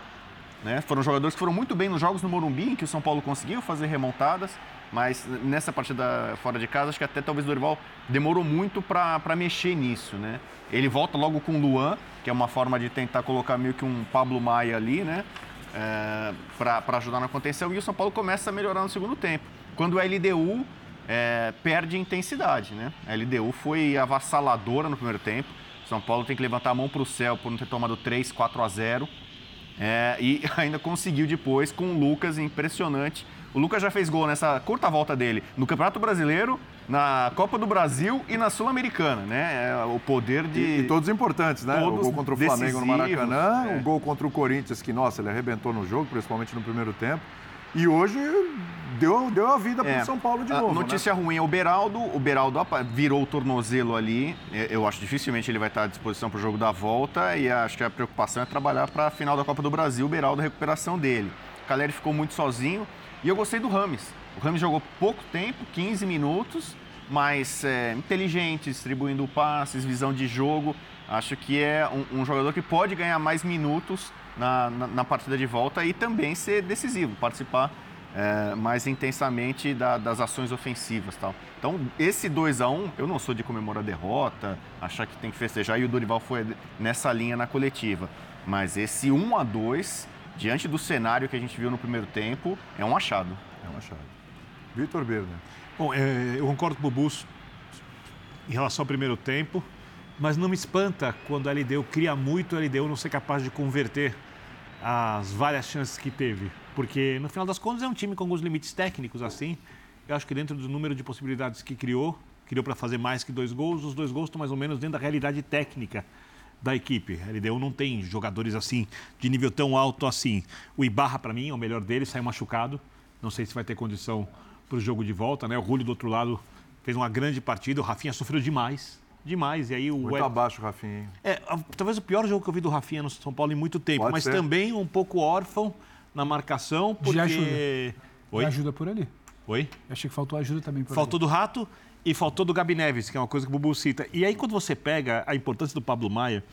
Né? Foram jogadores que foram muito bem nos jogos no Morumbi, em que o São Paulo conseguiu fazer remontadas, mas nessa partida fora de casa, acho que até talvez o Dorival demorou muito para mexer nisso. Né? Ele volta logo com o Luan, que é uma forma de tentar colocar meio que um Pablo Maia ali, né? É, para ajudar na contenção, e o São Paulo começa a melhorar no segundo tempo. Quando o LDU é, perde intensidade, né? A LDU foi avassaladora no primeiro tempo. São Paulo tem que levantar a mão para o céu por não ter tomado 3, 4 a 0. É, e ainda conseguiu depois com o Lucas, impressionante. O Lucas já fez gol nessa curta volta dele no Campeonato Brasileiro, na Copa do Brasil e na Sul-Americana, né? É o poder de. E, e todos importantes, né? Todos o gol contra o Flamengo no Maracanã, é. o gol contra o Corinthians, que, nossa, ele arrebentou no jogo, principalmente no primeiro tempo. E hoje deu, deu a vida para o É, São Paulo de a novo. notícia né? ruim é o Beraldo. O Beraldo virou o tornozelo ali. Eu acho dificilmente ele vai estar à disposição para o jogo da volta. E acho que a preocupação é trabalhar para a final da Copa do Brasil, o Beraldo, a recuperação dele. Caleri ficou muito sozinho. E eu gostei do Rames. O Rames jogou pouco tempo, 15 minutos, mas é, inteligente, distribuindo passes, visão de jogo. Acho que é um, um jogador que pode ganhar mais minutos na, na, na partida de volta e também ser decisivo, participar é, mais intensamente da- das ações ofensivas tal. Então, esse 2 a 1 eu não sou de comemorar derrota, achar que tem que festejar, e o Dorival foi nessa linha na coletiva. Mas esse 1 a 2 diante do cenário que a gente viu no primeiro tempo, é um achado. É um achado. Vitor Birner. Bom, é, eu concordo com o Bus em relação ao primeiro tempo, mas não me espanta quando a LDU cria muito, a LDU não ser capaz de converter as várias chances que teve. Porque, no final das contas, é um time com alguns limites técnicos, assim. Eu acho que dentro do número de possibilidades que criou, criou para fazer mais que dois gols, os dois gols estão mais ou menos dentro da realidade técnica da equipe. A LDU não tem jogadores assim, de nível tão alto assim. O Ibarra, para mim, é o melhor dele, saiu machucado. Não sei se vai ter condição para o jogo de volta, né? O Rúlio, do outro lado, fez uma grande partida. O Rafinha sofreu demais, demais. E aí o Muito Ed- abaixo o Rafinha, hein? é, talvez o pior jogo que eu vi do Rafinha no São Paulo em muito tempo, Pode mas ser. também um pouco órfão na marcação, porque... De ajuda. Oi? De ajuda por ali. Oi? Eu achei que faltou ajuda também por Faltou do Rato e faltou do Gabi Neves, que é uma coisa que o Bubu cita. E aí, quando você pega a importância do Pablo Maia,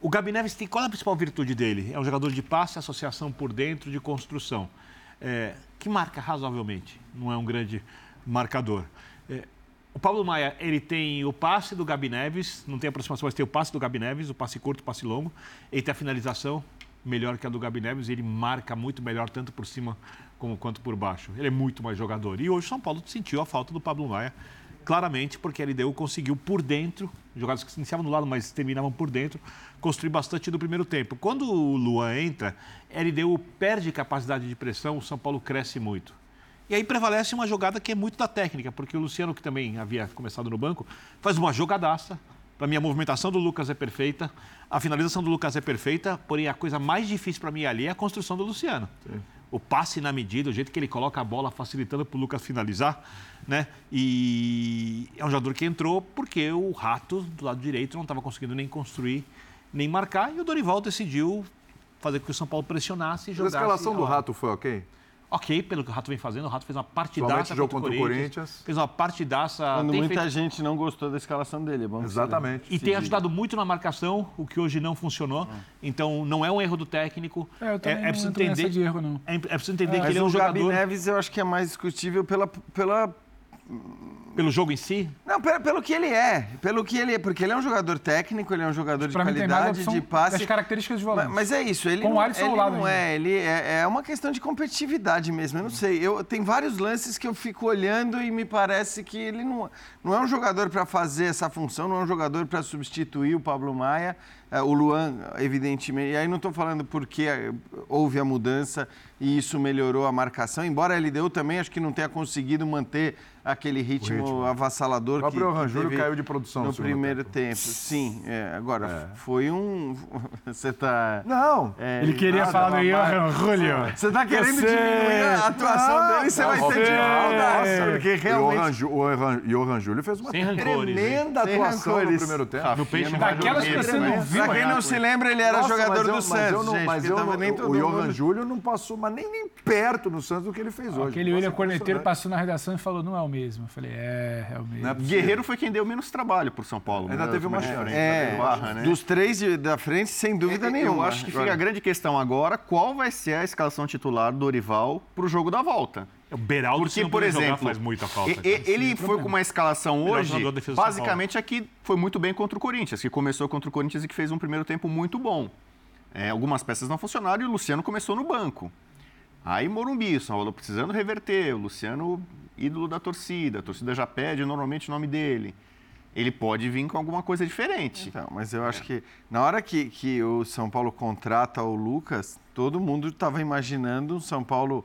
o Gabi Neves tem qual é a principal virtude dele? É um jogador de passe, associação por dentro, de construção, É, que marca razoavelmente, não é um grande marcador. É, o Pablo Maia, ele tem o passe do Gabi Neves, não tem aproximação, mas tem o passe do Gabi Neves, o passe curto, o passe longo. Ele tem a finalização melhor que a do Gabi Neves, ele marca muito melhor, tanto por cima como quanto por baixo. Ele é muito mais jogador. E hoje o São Paulo sentiu a falta do Pablo Maia, claramente, porque a LDU conseguiu por dentro, jogadas que se iniciavam do lado, mas terminavam por dentro, construir bastante no primeiro tempo. Quando o Luan entra, a LDU perde capacidade de pressão, o São Paulo cresce muito. E aí prevalece uma jogada que é muito da técnica, porque o Luciano, que também havia começado no banco, faz uma jogadaça. Para mim, a movimentação do Lucas é perfeita, a finalização do Lucas é perfeita, porém a coisa mais difícil para mim ali é a construção do Luciano. O passe na medida, o jeito que ele coloca a bola facilitando para o Lucas finalizar, né? E é um jogador que entrou porque o Rato, do lado direito, não estava conseguindo nem construir, nem marcar, e o Dorival decidiu fazer com que o São Paulo pressionasse e A jogasse. escalação do a- Rato foi ok? Ok, pelo que o Rato vem fazendo, o Rato fez uma partidaça jogo contra, contra o Corinthians. Fez uma partidaça. Quando tem muita feito- gente não gostou da escalação dele. É que você Exatamente. E tem ajudado muito na marcação, o que hoje não funcionou. Então, não é um erro do técnico. É, eu também não preciso entender. de erro, não. É, é preciso entender que Mas ele é um o Gabi jogador. Neves eu acho que é mais discutível pela, pela Pelo jogo em si? Não, pelo, pelo que ele é. Pelo que ele é. Porque ele é um jogador técnico, ele é um jogador de Pra qualidade, de passe. das características de volante. Mas, mas é isso, ele Com não, ele lado não é. Ele é, é uma questão de competitividade mesmo. Eu não sei. Eu, tem vários lances que eu fico olhando e me parece que ele não, não é um jogador para fazer essa função, não é um jogador para substituir o Pablo Maia. É, o Luan, evidentemente. E aí não estou falando porque é, houve a mudança e isso melhorou a marcação, embora a LDU também acho que não tenha conseguido manter aquele ritmo, ritmo. avassalador O próprio que, teve caiu de produção no primeiro tempo. Sim, é, agora foi um. Você tá. Não. é, Ele queria nada, falar do Johan Júlio. Você tá querendo Você- diminuir a atuação Não, dele, você vai não, ter de maldade. Nossa, Porque realmente. Ju- o Johan- Johan Júlio fez uma tremenda atuação no primeiro tempo. No peixe Daquelas que você não viu. Pra quem não se lembra, ele era Nossa, jogador eu- do mas eu Santos, não- gente. Mas eu tava não- nem o todo Johan mundo- Júlio não passou mas nem, nem perto no Santos do que ele fez hoje. Aquele William Corneteiro passou na redação e falou, não é o mesmo. Eu falei, é, é o mesmo. É. Guerreiro foi quem deu menos trabalho pro São Paulo. Ainda né? teve uma chance. frente, É, Barra, né? dos três da frente, sem dúvida Eu nenhuma. acho que fica a grande questão agora, qual vai ser a escalação titular do Dorival pro jogo da volta? O Beraldo, Porque, por puder jogar, exemplo, faz muita falta. e- ele foi com uma escalação hoje, basicamente aqui foi muito bem contra o Corinthians, que começou contra o Corinthians e que fez um primeiro tempo muito bom. É, algumas peças não funcionaram e o Luciano começou no banco. Aí Morumbi, o São Paulo precisando reverter, o Luciano ídolo da torcida, a torcida já pede normalmente o nome dele. Ele pode vir com alguma coisa diferente. Então, mas eu acho que na hora que, que o São Paulo contrata o Lucas, todo mundo estava imaginando um São Paulo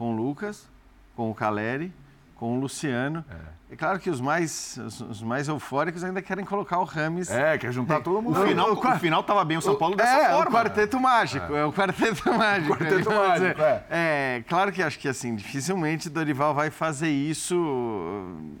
com o Lucas, com o Caleri, com o Luciano. É, claro que os mais, os, os mais eufóricos ainda querem colocar o Rames. É, quer juntar todo mundo. No final, o final tava bem o São Paulo dessa é, forma. o quarteto mágico, é, o quarteto mágico. Quarteto Ele vai mágico, dizer, é. claro que acho que assim, dificilmente Dorival vai fazer isso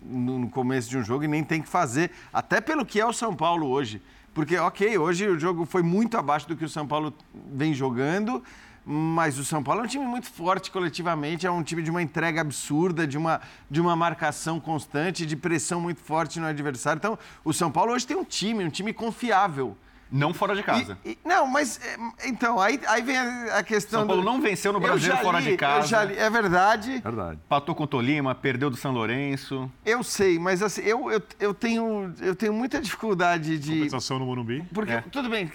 no, no começo de um jogo e nem tem que fazer, até pelo que é o São Paulo hoje. Porque, ok, hoje o jogo foi muito abaixo do que o São Paulo vem jogando, mas o São Paulo é um time muito forte coletivamente, é um time de uma entrega absurda, de uma, de uma marcação constante, de pressão muito forte no adversário. Então, o São Paulo hoje tem um time, um time confiável. Não fora de casa. E- e- não, mas é, então, aí, aí vem a, a questão. São Paulo do- não venceu no Eu Brasileiro já fora li, de eu casa. já li, é verdade, Verdade. Patou com o Tolima, perdeu do São Lourenço. eu sei, mas assim, eu, eu, eu, tenho, eu tenho muita dificuldade de. Compensação no Morumbi. Porque, É. tudo bem,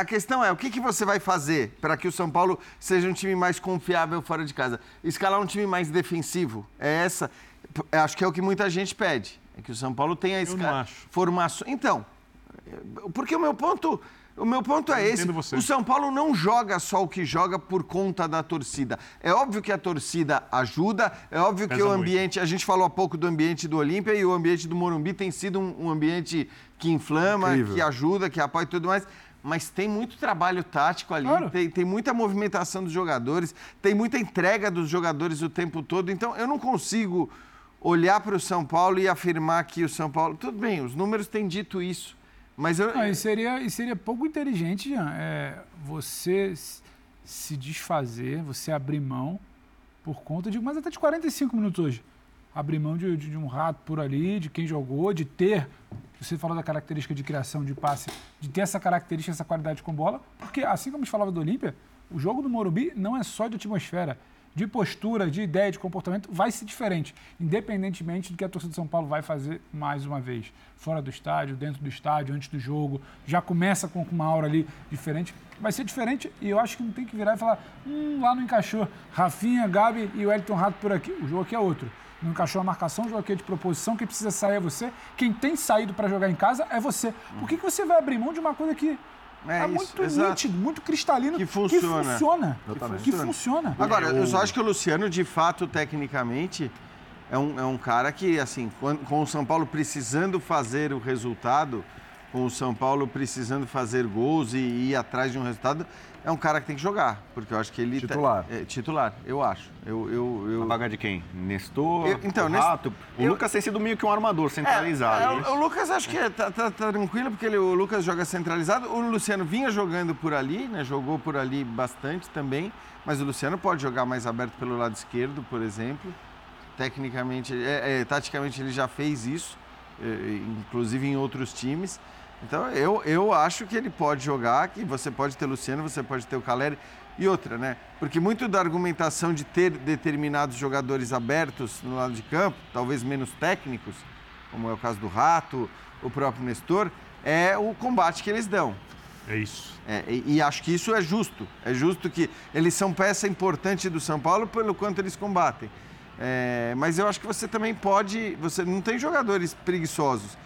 a questão é, o que, que você vai fazer para que o São Paulo seja um time mais confiável fora de casa? Escalar um time mais defensivo? É essa? P- Acho que é o que muita gente pede. É que o São Paulo tenha acho. formação. Então, é, porque o meu ponto... O meu ponto é esse. você. O São Paulo não joga só o que joga por conta da torcida. É óbvio que a torcida ajuda, é óbvio que Pesa o muito. ambiente. A gente falou há pouco do ambiente do Olímpia e o ambiente do Morumbi tem sido um, um ambiente que inflama, Incrível. que ajuda, que apoia e tudo mais. Mas tem muito trabalho tático ali, tem, tem muita movimentação dos jogadores, tem muita entrega dos jogadores o tempo todo. Então eu não consigo olhar para o São Paulo e afirmar que o São Paulo. Tudo bem, os números têm dito isso. Mas eu, Não, e, seria, e seria pouco inteligente, Jean, é, você se desfazer, você abrir mão por conta de. Mas até de 45 minutos hoje. Abrir mão de, de- de um rato por ali, de quem jogou, de ter. Você falou da característica de criação de passe, de ter essa característica, essa qualidade com bola, porque assim como a gente falava do Olímpia, o jogo do Morumbi não é só de atmosfera, de postura, de ideia, de comportamento, vai ser diferente, independentemente do que a torcida de São Paulo vai fazer mais uma vez. Fora do estádio, dentro do estádio, antes do jogo, já começa com uma aura ali diferente. Vai ser diferente e eu acho que não tem que virar e falar, hum, lá não encaixou. Rafinha, Gabi e o Elton Rato por aqui. O jogo aqui é outro. Não encaixou a marcação, o jogo aqui é de proposição, quem precisa sair é você. Quem tem saído para jogar em casa é você. Por que, que você vai abrir mão de uma coisa que é, isso, muito exato. nítido, muito cristalino, que funciona. que funciona. Que funciona. Agora, eu só acho que o Luciano, de fato, tecnicamente, é um, é um cara que, assim, com o São Paulo precisando fazer o resultado, com o São Paulo precisando fazer gols e ir atrás de um resultado, é um cara que tem que jogar. Porque eu acho que ele. tá- Titular. é, titular, eu acho. Eu, eu, eu... A vaga de quem? Nestor, Eu- então, o Rato. O eu- Lucas tem sido meio que um armador centralizado. É, é, o, o Lucas acho que tá, tá- tá tranquilo, porque ele- o Lucas joga centralizado. O Luciano vinha jogando por ali, né? Jogou por ali bastante também. Mas o Luciano pode jogar mais aberto pelo lado esquerdo, por exemplo. Tecnicamente, é, é, taticamente ele já fez isso, é, inclusive em outros times. Então eu, eu acho que ele pode jogar, que você pode ter Luciano, você pode ter o Caleri. E outra, né? Porque muito da argumentação de ter determinados jogadores abertos no lado de campo, talvez menos técnicos, como é o caso do Rato, o próprio Nestor, é o combate que eles dão. É isso. É, e, e acho que isso é justo. É justo que eles são peça importante do São Paulo pelo quanto eles combatem. É, mas eu acho que você também pode. Você não tem jogadores preguiçosos.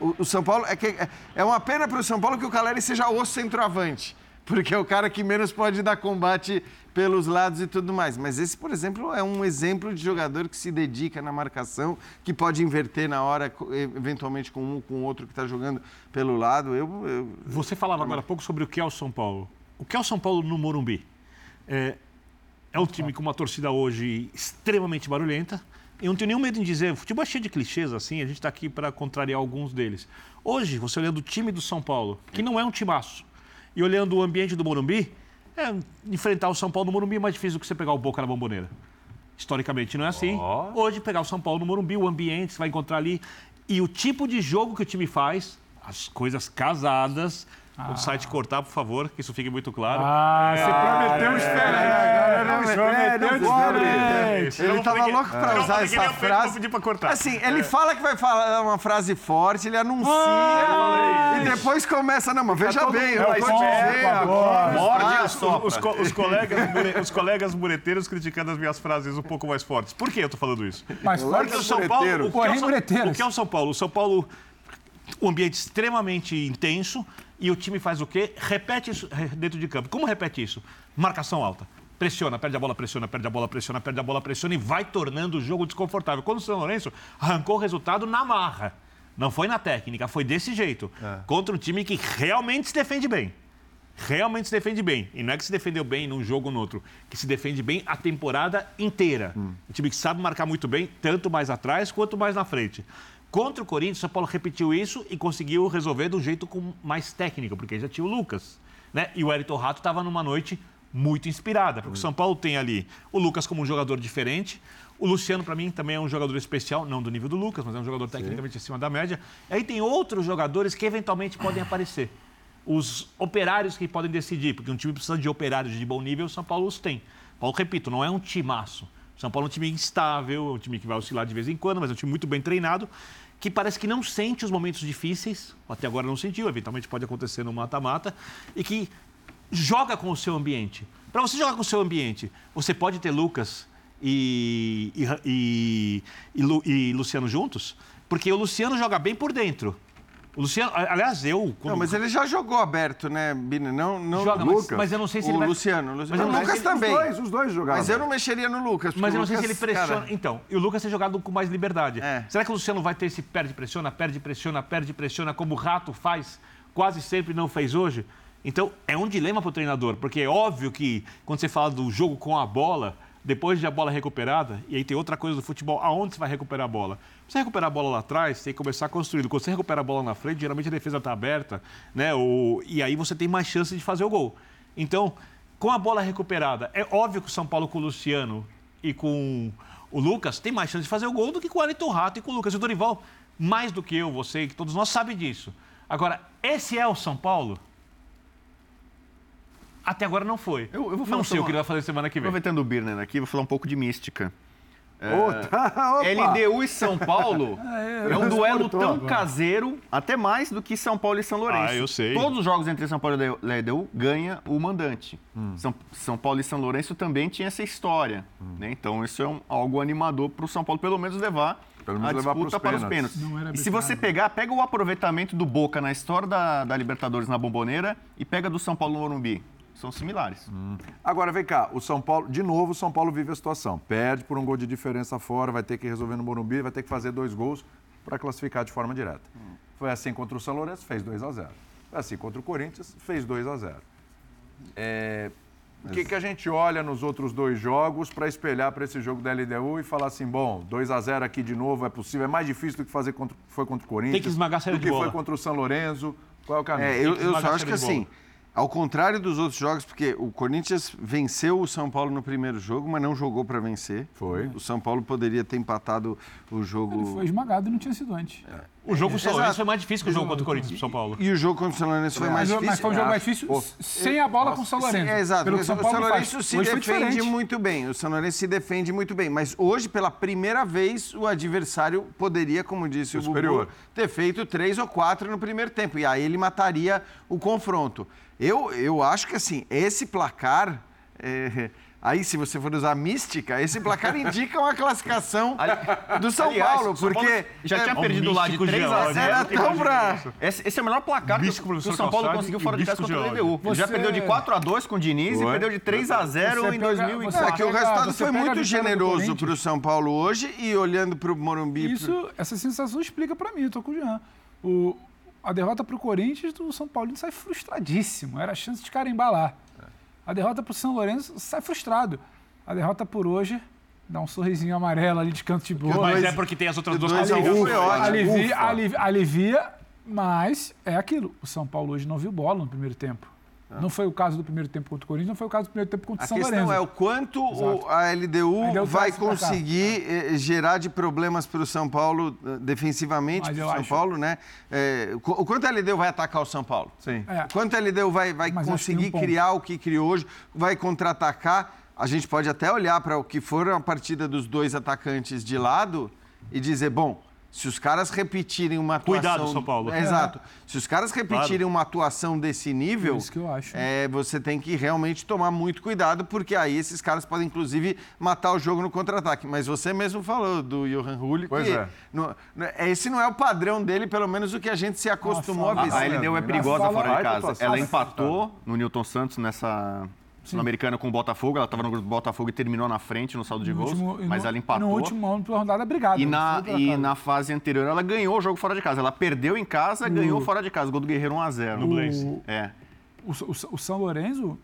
O, São Paulo. É, que, é- é uma pena para o São Paulo que o Caleri seja o centroavante. Porque é o cara que menos pode dar combate pelos lados e tudo mais. Mas esse, por exemplo, é um exemplo de jogador que se dedica na marcação, que pode inverter na hora, eventualmente com um ou com outro que está jogando pelo lado. Eu, eu- Você falava agora há pouco sobre o que é o São Paulo. O que é o São Paulo no Morumbi? É, é um time com uma torcida hoje extremamente barulhenta. Eu não tenho nenhum medo em dizer, o futebol é cheio de clichês assim, a gente está aqui para contrariar alguns deles. Hoje, você olhando o time do São Paulo, que não é um timaço, e olhando o ambiente do Morumbi, é, enfrentar o São Paulo no Morumbi é mais difícil do que você pegar o Boca na Bomboneira. Historicamente não é assim. Hoje, pegar o São Paulo no Morumbi, o ambiente, você vai encontrar ali. E o tipo de jogo que o time faz, as coisas casadas. O site cortar, por favor, que isso fique muito claro. Ah, você prometeu é, diferente. Prometeu diferente. Ele estava louco para usar essa frase. pra cortar. Assim, ele fala que vai falar uma frase forte, ele anuncia Ah, e depois começa, não, mas veja bem, eu vou te mas dizer morde Ah, os, os, co- os colegas, os colegas mureteiros criticando as minhas frases um pouco mais fortes. Por que eu tô falando isso? Mais Porque o São Paulo. mureteiros. O que, é o Porém, São, mureteiros. o que é o São Paulo? O São Paulo, um ambiente extremamente intenso e o time faz o quê? Repete isso eh, dentro de campo. Como repete isso? Marcação alta. Pressiona, perde a bola, pressiona, perde a bola, pressiona, perde a bola, pressiona e vai tornando o jogo desconfortável. Quando o São Lourenço arrancou o resultado na marra. Não foi na técnica, foi desse jeito. Contra um time que realmente se defende bem. Realmente se defende bem. E não é que se defendeu bem num jogo ou no outro, que se defende bem a temporada inteira. Um time que sabe marcar muito bem, tanto mais atrás quanto mais na frente. Contra o Corinthians, o São Paulo repetiu isso e conseguiu resolver de um jeito com mais técnico, porque já tinha o Lucas. Né? E o Elton Rato estava numa noite muito inspirada, porque o São Paulo tem ali o Lucas como um jogador diferente. O Luciano, para mim, também é um jogador especial, não do nível do Lucas, mas é um jogador tecnicamente acima da média. E aí tem outros jogadores que eventualmente podem aparecer. Os operários que podem decidir, porque um time precisa de operários de bom nível, o São Paulo os tem. Paulo, repito, não é um timaço. São Paulo é um time instável, é um time que vai oscilar de vez em quando, mas é um time muito bem treinado, que parece que não sente os momentos difíceis, até agora não sentiu, eventualmente pode acontecer no mata-mata, e que joga com o seu ambiente. Para você jogar com o seu ambiente, você pode ter Lucas e, e, e, e Lu- Luciano juntos, porque o Luciano joga bem por dentro. O Luciano, aliás, eu. Não, mas ele já jogou aberto, né, Bini? Não, não Joga, o mas- Lucas. mas eu não sei se o ele vai- Luciano. O Mas eu o não sei Lucas ele- também. Os dois, os dois jogaram. Mas eu não mexeria no Lucas. Mas eu o não sei se ele Lucas, pressiona. cara, Então, e o Lucas tem jogado com mais liberdade. É. Será que o Luciano vai ter esse perde pressiona, perde pressiona, perde pressiona, como o Rato faz, quase sempre não fez hoje? Então, é um dilema para o treinador, porque é óbvio que quando você fala do jogo com a bola, depois de a bola recuperada, e aí tem outra coisa do futebol, aonde você vai recuperar a bola? Você recuperar a bola lá atrás, tem que começar construído. Quando você recupera a bola na frente, geralmente a defesa está aberta, né? O... E aí você tem mais chance de fazer o gol. Então, com a bola recuperada, é óbvio que o São Paulo com o Luciano e com o Lucas tem mais chance de fazer o gol do que com o Wellington Rato e com o Lucas. E o Dorival, mais do que eu, você e todos nós sabem disso. Agora, esse é o São Paulo? Até agora não foi. Eu, eu vou falar não sei sobre o que ele vai fazer semana que vem. Aproveitando o Birner aqui, vou falar um pouco de mística. É, opa. LDU e São Paulo É, é um duelo tão agora. caseiro, até mais do que São Paulo e São Lourenço. Ah, eu sei. Todos os jogos entre São Paulo e LDU ganha o mandante. São, São Paulo e São Lourenço também tinha essa história. né? Então isso é um- algo animador para o São Paulo pelo menos levar Pelo menos a levar disputa para os pênaltis. pênaltis. Não era E se você pegar, pega o aproveitamento do Boca na história da, da Libertadores na Bomboneira e pega do São Paulo no Morumbi. São similares. Agora, vem cá, o São Paulo, de novo, o São Paulo vive a situação. Perde por um gol de diferença fora, vai ter que resolver no Morumbi, vai ter que fazer dois gols para classificar de forma direta. Foi assim contra o São Lourenço, fez 2 a 0 Foi assim contra o Corinthians, fez 2 a 0 É, O que, que a gente olha nos outros dois jogos para espelhar para esse jogo da LDU e falar assim, bom, 2 a 0 aqui de novo é possível, é mais difícil do que fazer contra, foi contra o Corinthians. Tem que esmagar a saída do de que bola. foi contra o São Lourenço. Qual é o caminho? É, eu, que eu só acho que assim, ao contrário dos outros jogos, porque o Corinthians venceu o São Paulo no primeiro jogo, mas não jogou para vencer. Foi. O São Paulo poderia ter empatado o jogo. Ele foi esmagado e não tinha sido antes. O jogo com o São foi mais difícil que o jogo contra o Corinthians pro São Paulo. E o jogo contra o São Lourenço foi mais difícil. mas foi um jogo mais difícil sem a bola com o São Lourenço. é, exato. Pelo o São Paulo o. Lourenço se Hoje defende muito bem. O São Lourenço se defende muito bem. Mas hoje, pela primeira vez, o adversário poderia, como disse o Bubu, Superior. ter feito três ou quatro no primeiro tempo. E aí ele mataria o confronto. Eu, eu acho que, assim, esse placar... é, Aí, se você for usar mística, esse placar indica uma classificação do São Aliás, Paulo, São porque... Paulo já tinha é, perdido lá de místico 3 a geólogo, 0. Era tão pra... Esse, esse é o melhor placar que, que o São Paulo conseguiu fora de casa contra o. LDU. Ele já Você- perdeu de 4 a 2 com o Diniz Foi. e perdeu de 3 a 0 Você em pega- 2004. você É, que o resultado você foi muito generoso para o São Paulo hoje e olhando para o Morumbi... Isso, essa sensação explica pra mim, eu tô com o Jean. O, a derrota pro Corinthians, o São Paulino sai frustradíssimo. Era a chance de carimbar lá. A derrota pro São Lourenço sai frustrado. A derrota por hoje dá um sorrisinho amarelo ali de canto de boa. Mas é porque tem as outras duas ótimo. alivia, Ufa. alivia, alivia, mas é aquilo. O São Paulo hoje não viu bola no primeiro tempo. Não foi o caso do primeiro tempo contra o Corinthians, não foi o caso do primeiro tempo contra o A São questão Lourenço. é o quanto o- a LDU A LDU vai conseguir eh, gerar de problemas para o São Paulo eh, defensivamente, para o São acho- Paulo, né? Eh, o qu- o quanto a LDU vai atacar o São Paulo? Sim. É. O quanto a LDU vai, vai Mas um conseguir ponto. criar o que criou hoje, vai contra-atacar. A gente pode até olhar para o que foram a partida dos dois atacantes de lado e dizer, bom, se os caras repetirem uma atuação... Cuidado, São Paulo. É, Exato. Se os caras repetirem uma atuação desse nível... É isso que eu acho. É, você tem que realmente tomar muito cuidado, porque aí esses caras podem, inclusive, matar o jogo no contra-ataque. Mas você mesmo falou do Johan Hulli Pois que é. não- esse não é o padrão dele, pelo menos o que a gente se acostumou Nossa, a ver. A LDU é perigosa fora de casa. Ela empatou no Newton Santos nessa Sul-Americana com o Botafogo. Ela estava no grupo do Botafogo e terminou na frente no saldo de No gols, último- mas no- ela empatou. No último ano, pela rodada, brigada. E na, e na fase anterior ela ganhou o jogo fora de casa. Ela perdeu em casa, ganhou fora de casa. Gol do Guerreiro 1x0. No Blaze. O- É. o, o- o São Lourenço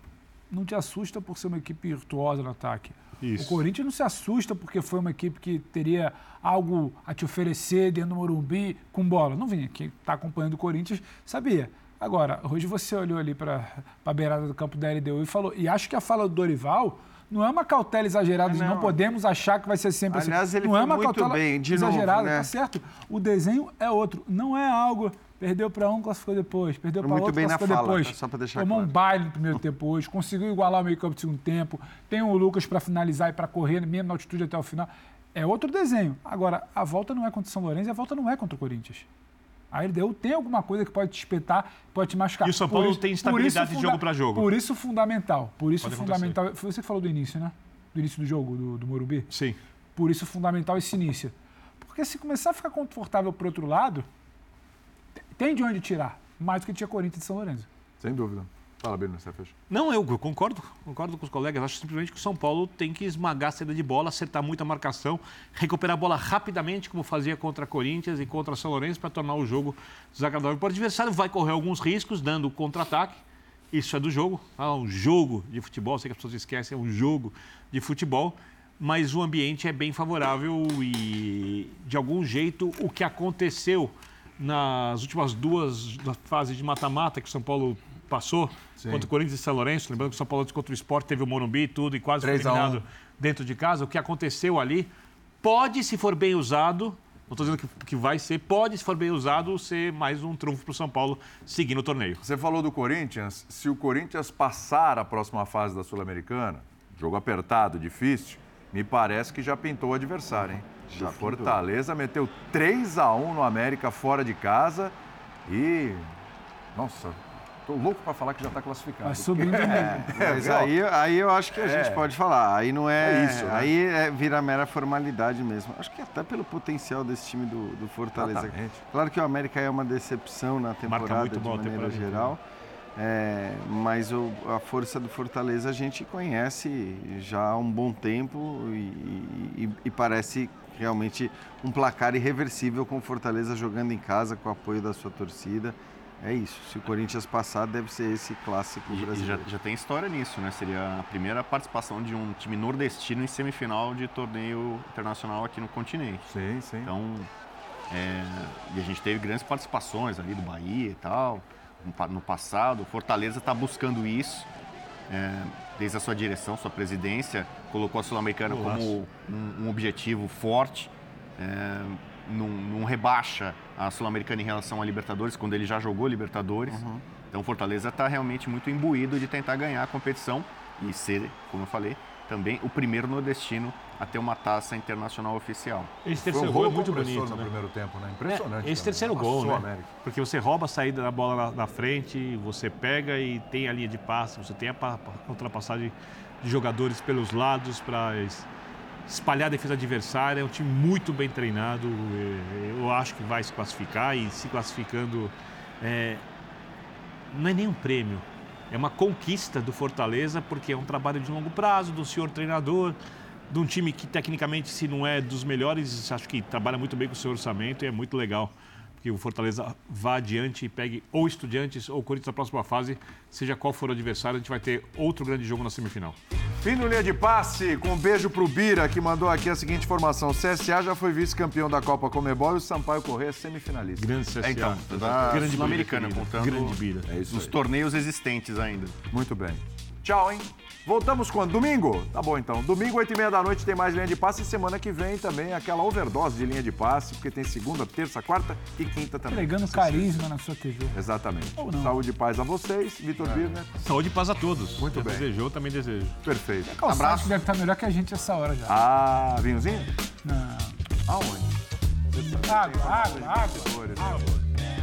não te assusta por ser uma equipe virtuosa no ataque. Isso. O Corinthians não se assusta porque foi uma equipe que teria algo a te oferecer dentro do Morumbi com bola. Não vinha. Quem está acompanhando o Corinthians sabia. Agora, hoje você olhou ali para a beirada do campo da LDU e falou. E acho que a fala do Dorival não é uma cautela exagerada não. não podemos achar que vai ser sempre Aliás, assim. ele não é uma muito cautela bem, de novo, exagerada, né? tá certo? O desenho é outro. Não é algo. Perdeu para um, classificou depois. Perdeu para outro, bem na classificou fala, depois. tá? Só pra deixar Tomou um claro. baile no primeiro tempo hoje, conseguiu igualar o meio campo do segundo tempo, tem o Lucas para finalizar e para correr, mesmo na altitude até o final. É outro desenho. Agora, a volta não é contra o São Lourenço e a volta não é contra o Corinthians. A LDU tem alguma coisa que pode te espetar, pode te machucar. E o São Paulo isso- tem por estabilidade isso de jogo pra jogo. Por isso fundamental. Por isso Pode fundamental. Foi você que falou do início, né? Do início do jogo, do, do Morumbi? Sim. Por isso fundamental esse início. Porque se começar a ficar confortável pro outro lado, Tem de onde tirar, mais do que tinha Corinthians e São Lourenço. Sem dúvida. Fala, Bino, você fecha. Não, eu concordo, concordo com os colegas. Acho simplesmente que o São Paulo tem que esmagar a saída de bola, acertar muita marcação, recuperar a bola rapidamente, como fazia contra Corinthians e contra São Lourenço, para tornar o jogo desagradável para o adversário. Vai correr alguns riscos, dando contra-ataque. Isso é do jogo. É um jogo de futebol, sei que as pessoas esquecem, é um jogo de futebol. Mas o ambiente é bem favorável e, de algum jeito, o que aconteceu nas últimas duas fases de mata-mata que o São Paulo passou Sim. contra o Corinthians e São Lourenço, lembrando que o São Paulo contra o Sport teve o Morumbi e tudo, e quase foi eliminado dentro de casa. O que aconteceu ali pode, se for bem usado, não estou dizendo que, que vai ser, pode, se for bem usado, ser mais um trunfo para o São Paulo seguir no torneio. Você falou do Corinthians. Se o Corinthians passar a próxima fase da Sul-Americana, jogo apertado, difícil, me parece que já pintou o adversário, hein? Já Fortaleza meteu 3 a 1 no América fora de casa e. Nossa, Tô louco para falar que já está classificado. Mas subindo é, Mas aí, aí eu acho que a gente é. pode falar. Aí não é. é isso, né? Aí é, vira mera formalidade mesmo. Acho que até pelo potencial desse time do, do Fortaleza. Exatamente. Claro que o América é uma decepção na temporada de maneira geral. É, mas o, a força do Fortaleza a gente conhece já há um bom tempo e, e, e parece realmente um placar irreversível com o Fortaleza jogando em casa com o apoio da sua torcida. É isso. Se o Corinthians passar, deve ser esse clássico e, brasileiro. E já, já, tem história nisso, né? Seria a primeira participação de um time nordestino em semifinal de torneio internacional aqui no continente. Sim, sim. Então, é, e a gente teve grandes participações ali do Bahia e tal, no, passado. Fortaleza está buscando isso. É, desde a sua direção, sua presidência, colocou a Sul-Americana como um, um, objetivo forte. É, não, não rebaixa a Sul-Americana em relação à Libertadores, quando ele já jogou Libertadores. Uhum. Então o Fortaleza está realmente muito imbuído de tentar ganhar a competição e ser, como eu falei, também o primeiro nordestino a ter uma taça internacional oficial. Esse terceiro um gol é muito bonito, no né? primeiro tempo, né? Impressionante. É, esse terceiro gol, né? América. Porque você rouba a saída da bola na, na, frente, você pega e tem a linha de passe, você tem a, a ultrapassagem de jogadores pelos lados para espalhar a defesa adversária. É um time muito bem treinado. Eu acho que vai se classificar e se classificando é, não é nem um prêmio. É uma conquista do Fortaleza, porque é um trabalho de longo prazo, do senhor treinador, de um time que tecnicamente, se não é dos melhores, acho que trabalha muito bem com o seu orçamento e é muito legal que o Fortaleza vá adiante e pegue ou Estudiantes ou Corinthians na próxima fase, seja qual for o adversário, a gente vai ter outro grande jogo na semifinal. Fim do linha de passe, com um beijo pro Bira, que mandou aqui a seguinte informação. O CSA já foi vice-campeão da Copa Comebol e o Sampaio Corrêa semifinalista. Grande CSA. É, então, da grande Sul-Americana, contando grande Bira. É isso nos torneios existentes ainda. Muito bem. Tchau, hein? Voltamos quando? Domingo? Tá bom então. Domingo, 8 e meia da noite, tem mais linha de passe. E semana que vem também aquela overdose de linha de passe, porque tem segunda, terça, quarta e quinta também. Pregando carisma na sua TV. Exatamente. Saúde e paz a vocês, Vitor é. Birner. Saúde e paz a todos. Muito Já bem. Desejou, também desejo. Perfeito. É Abraço. deve estar melhor que a gente essa hora já. Ah, vinhozinho? Não. Aonde? Água, água, água. água.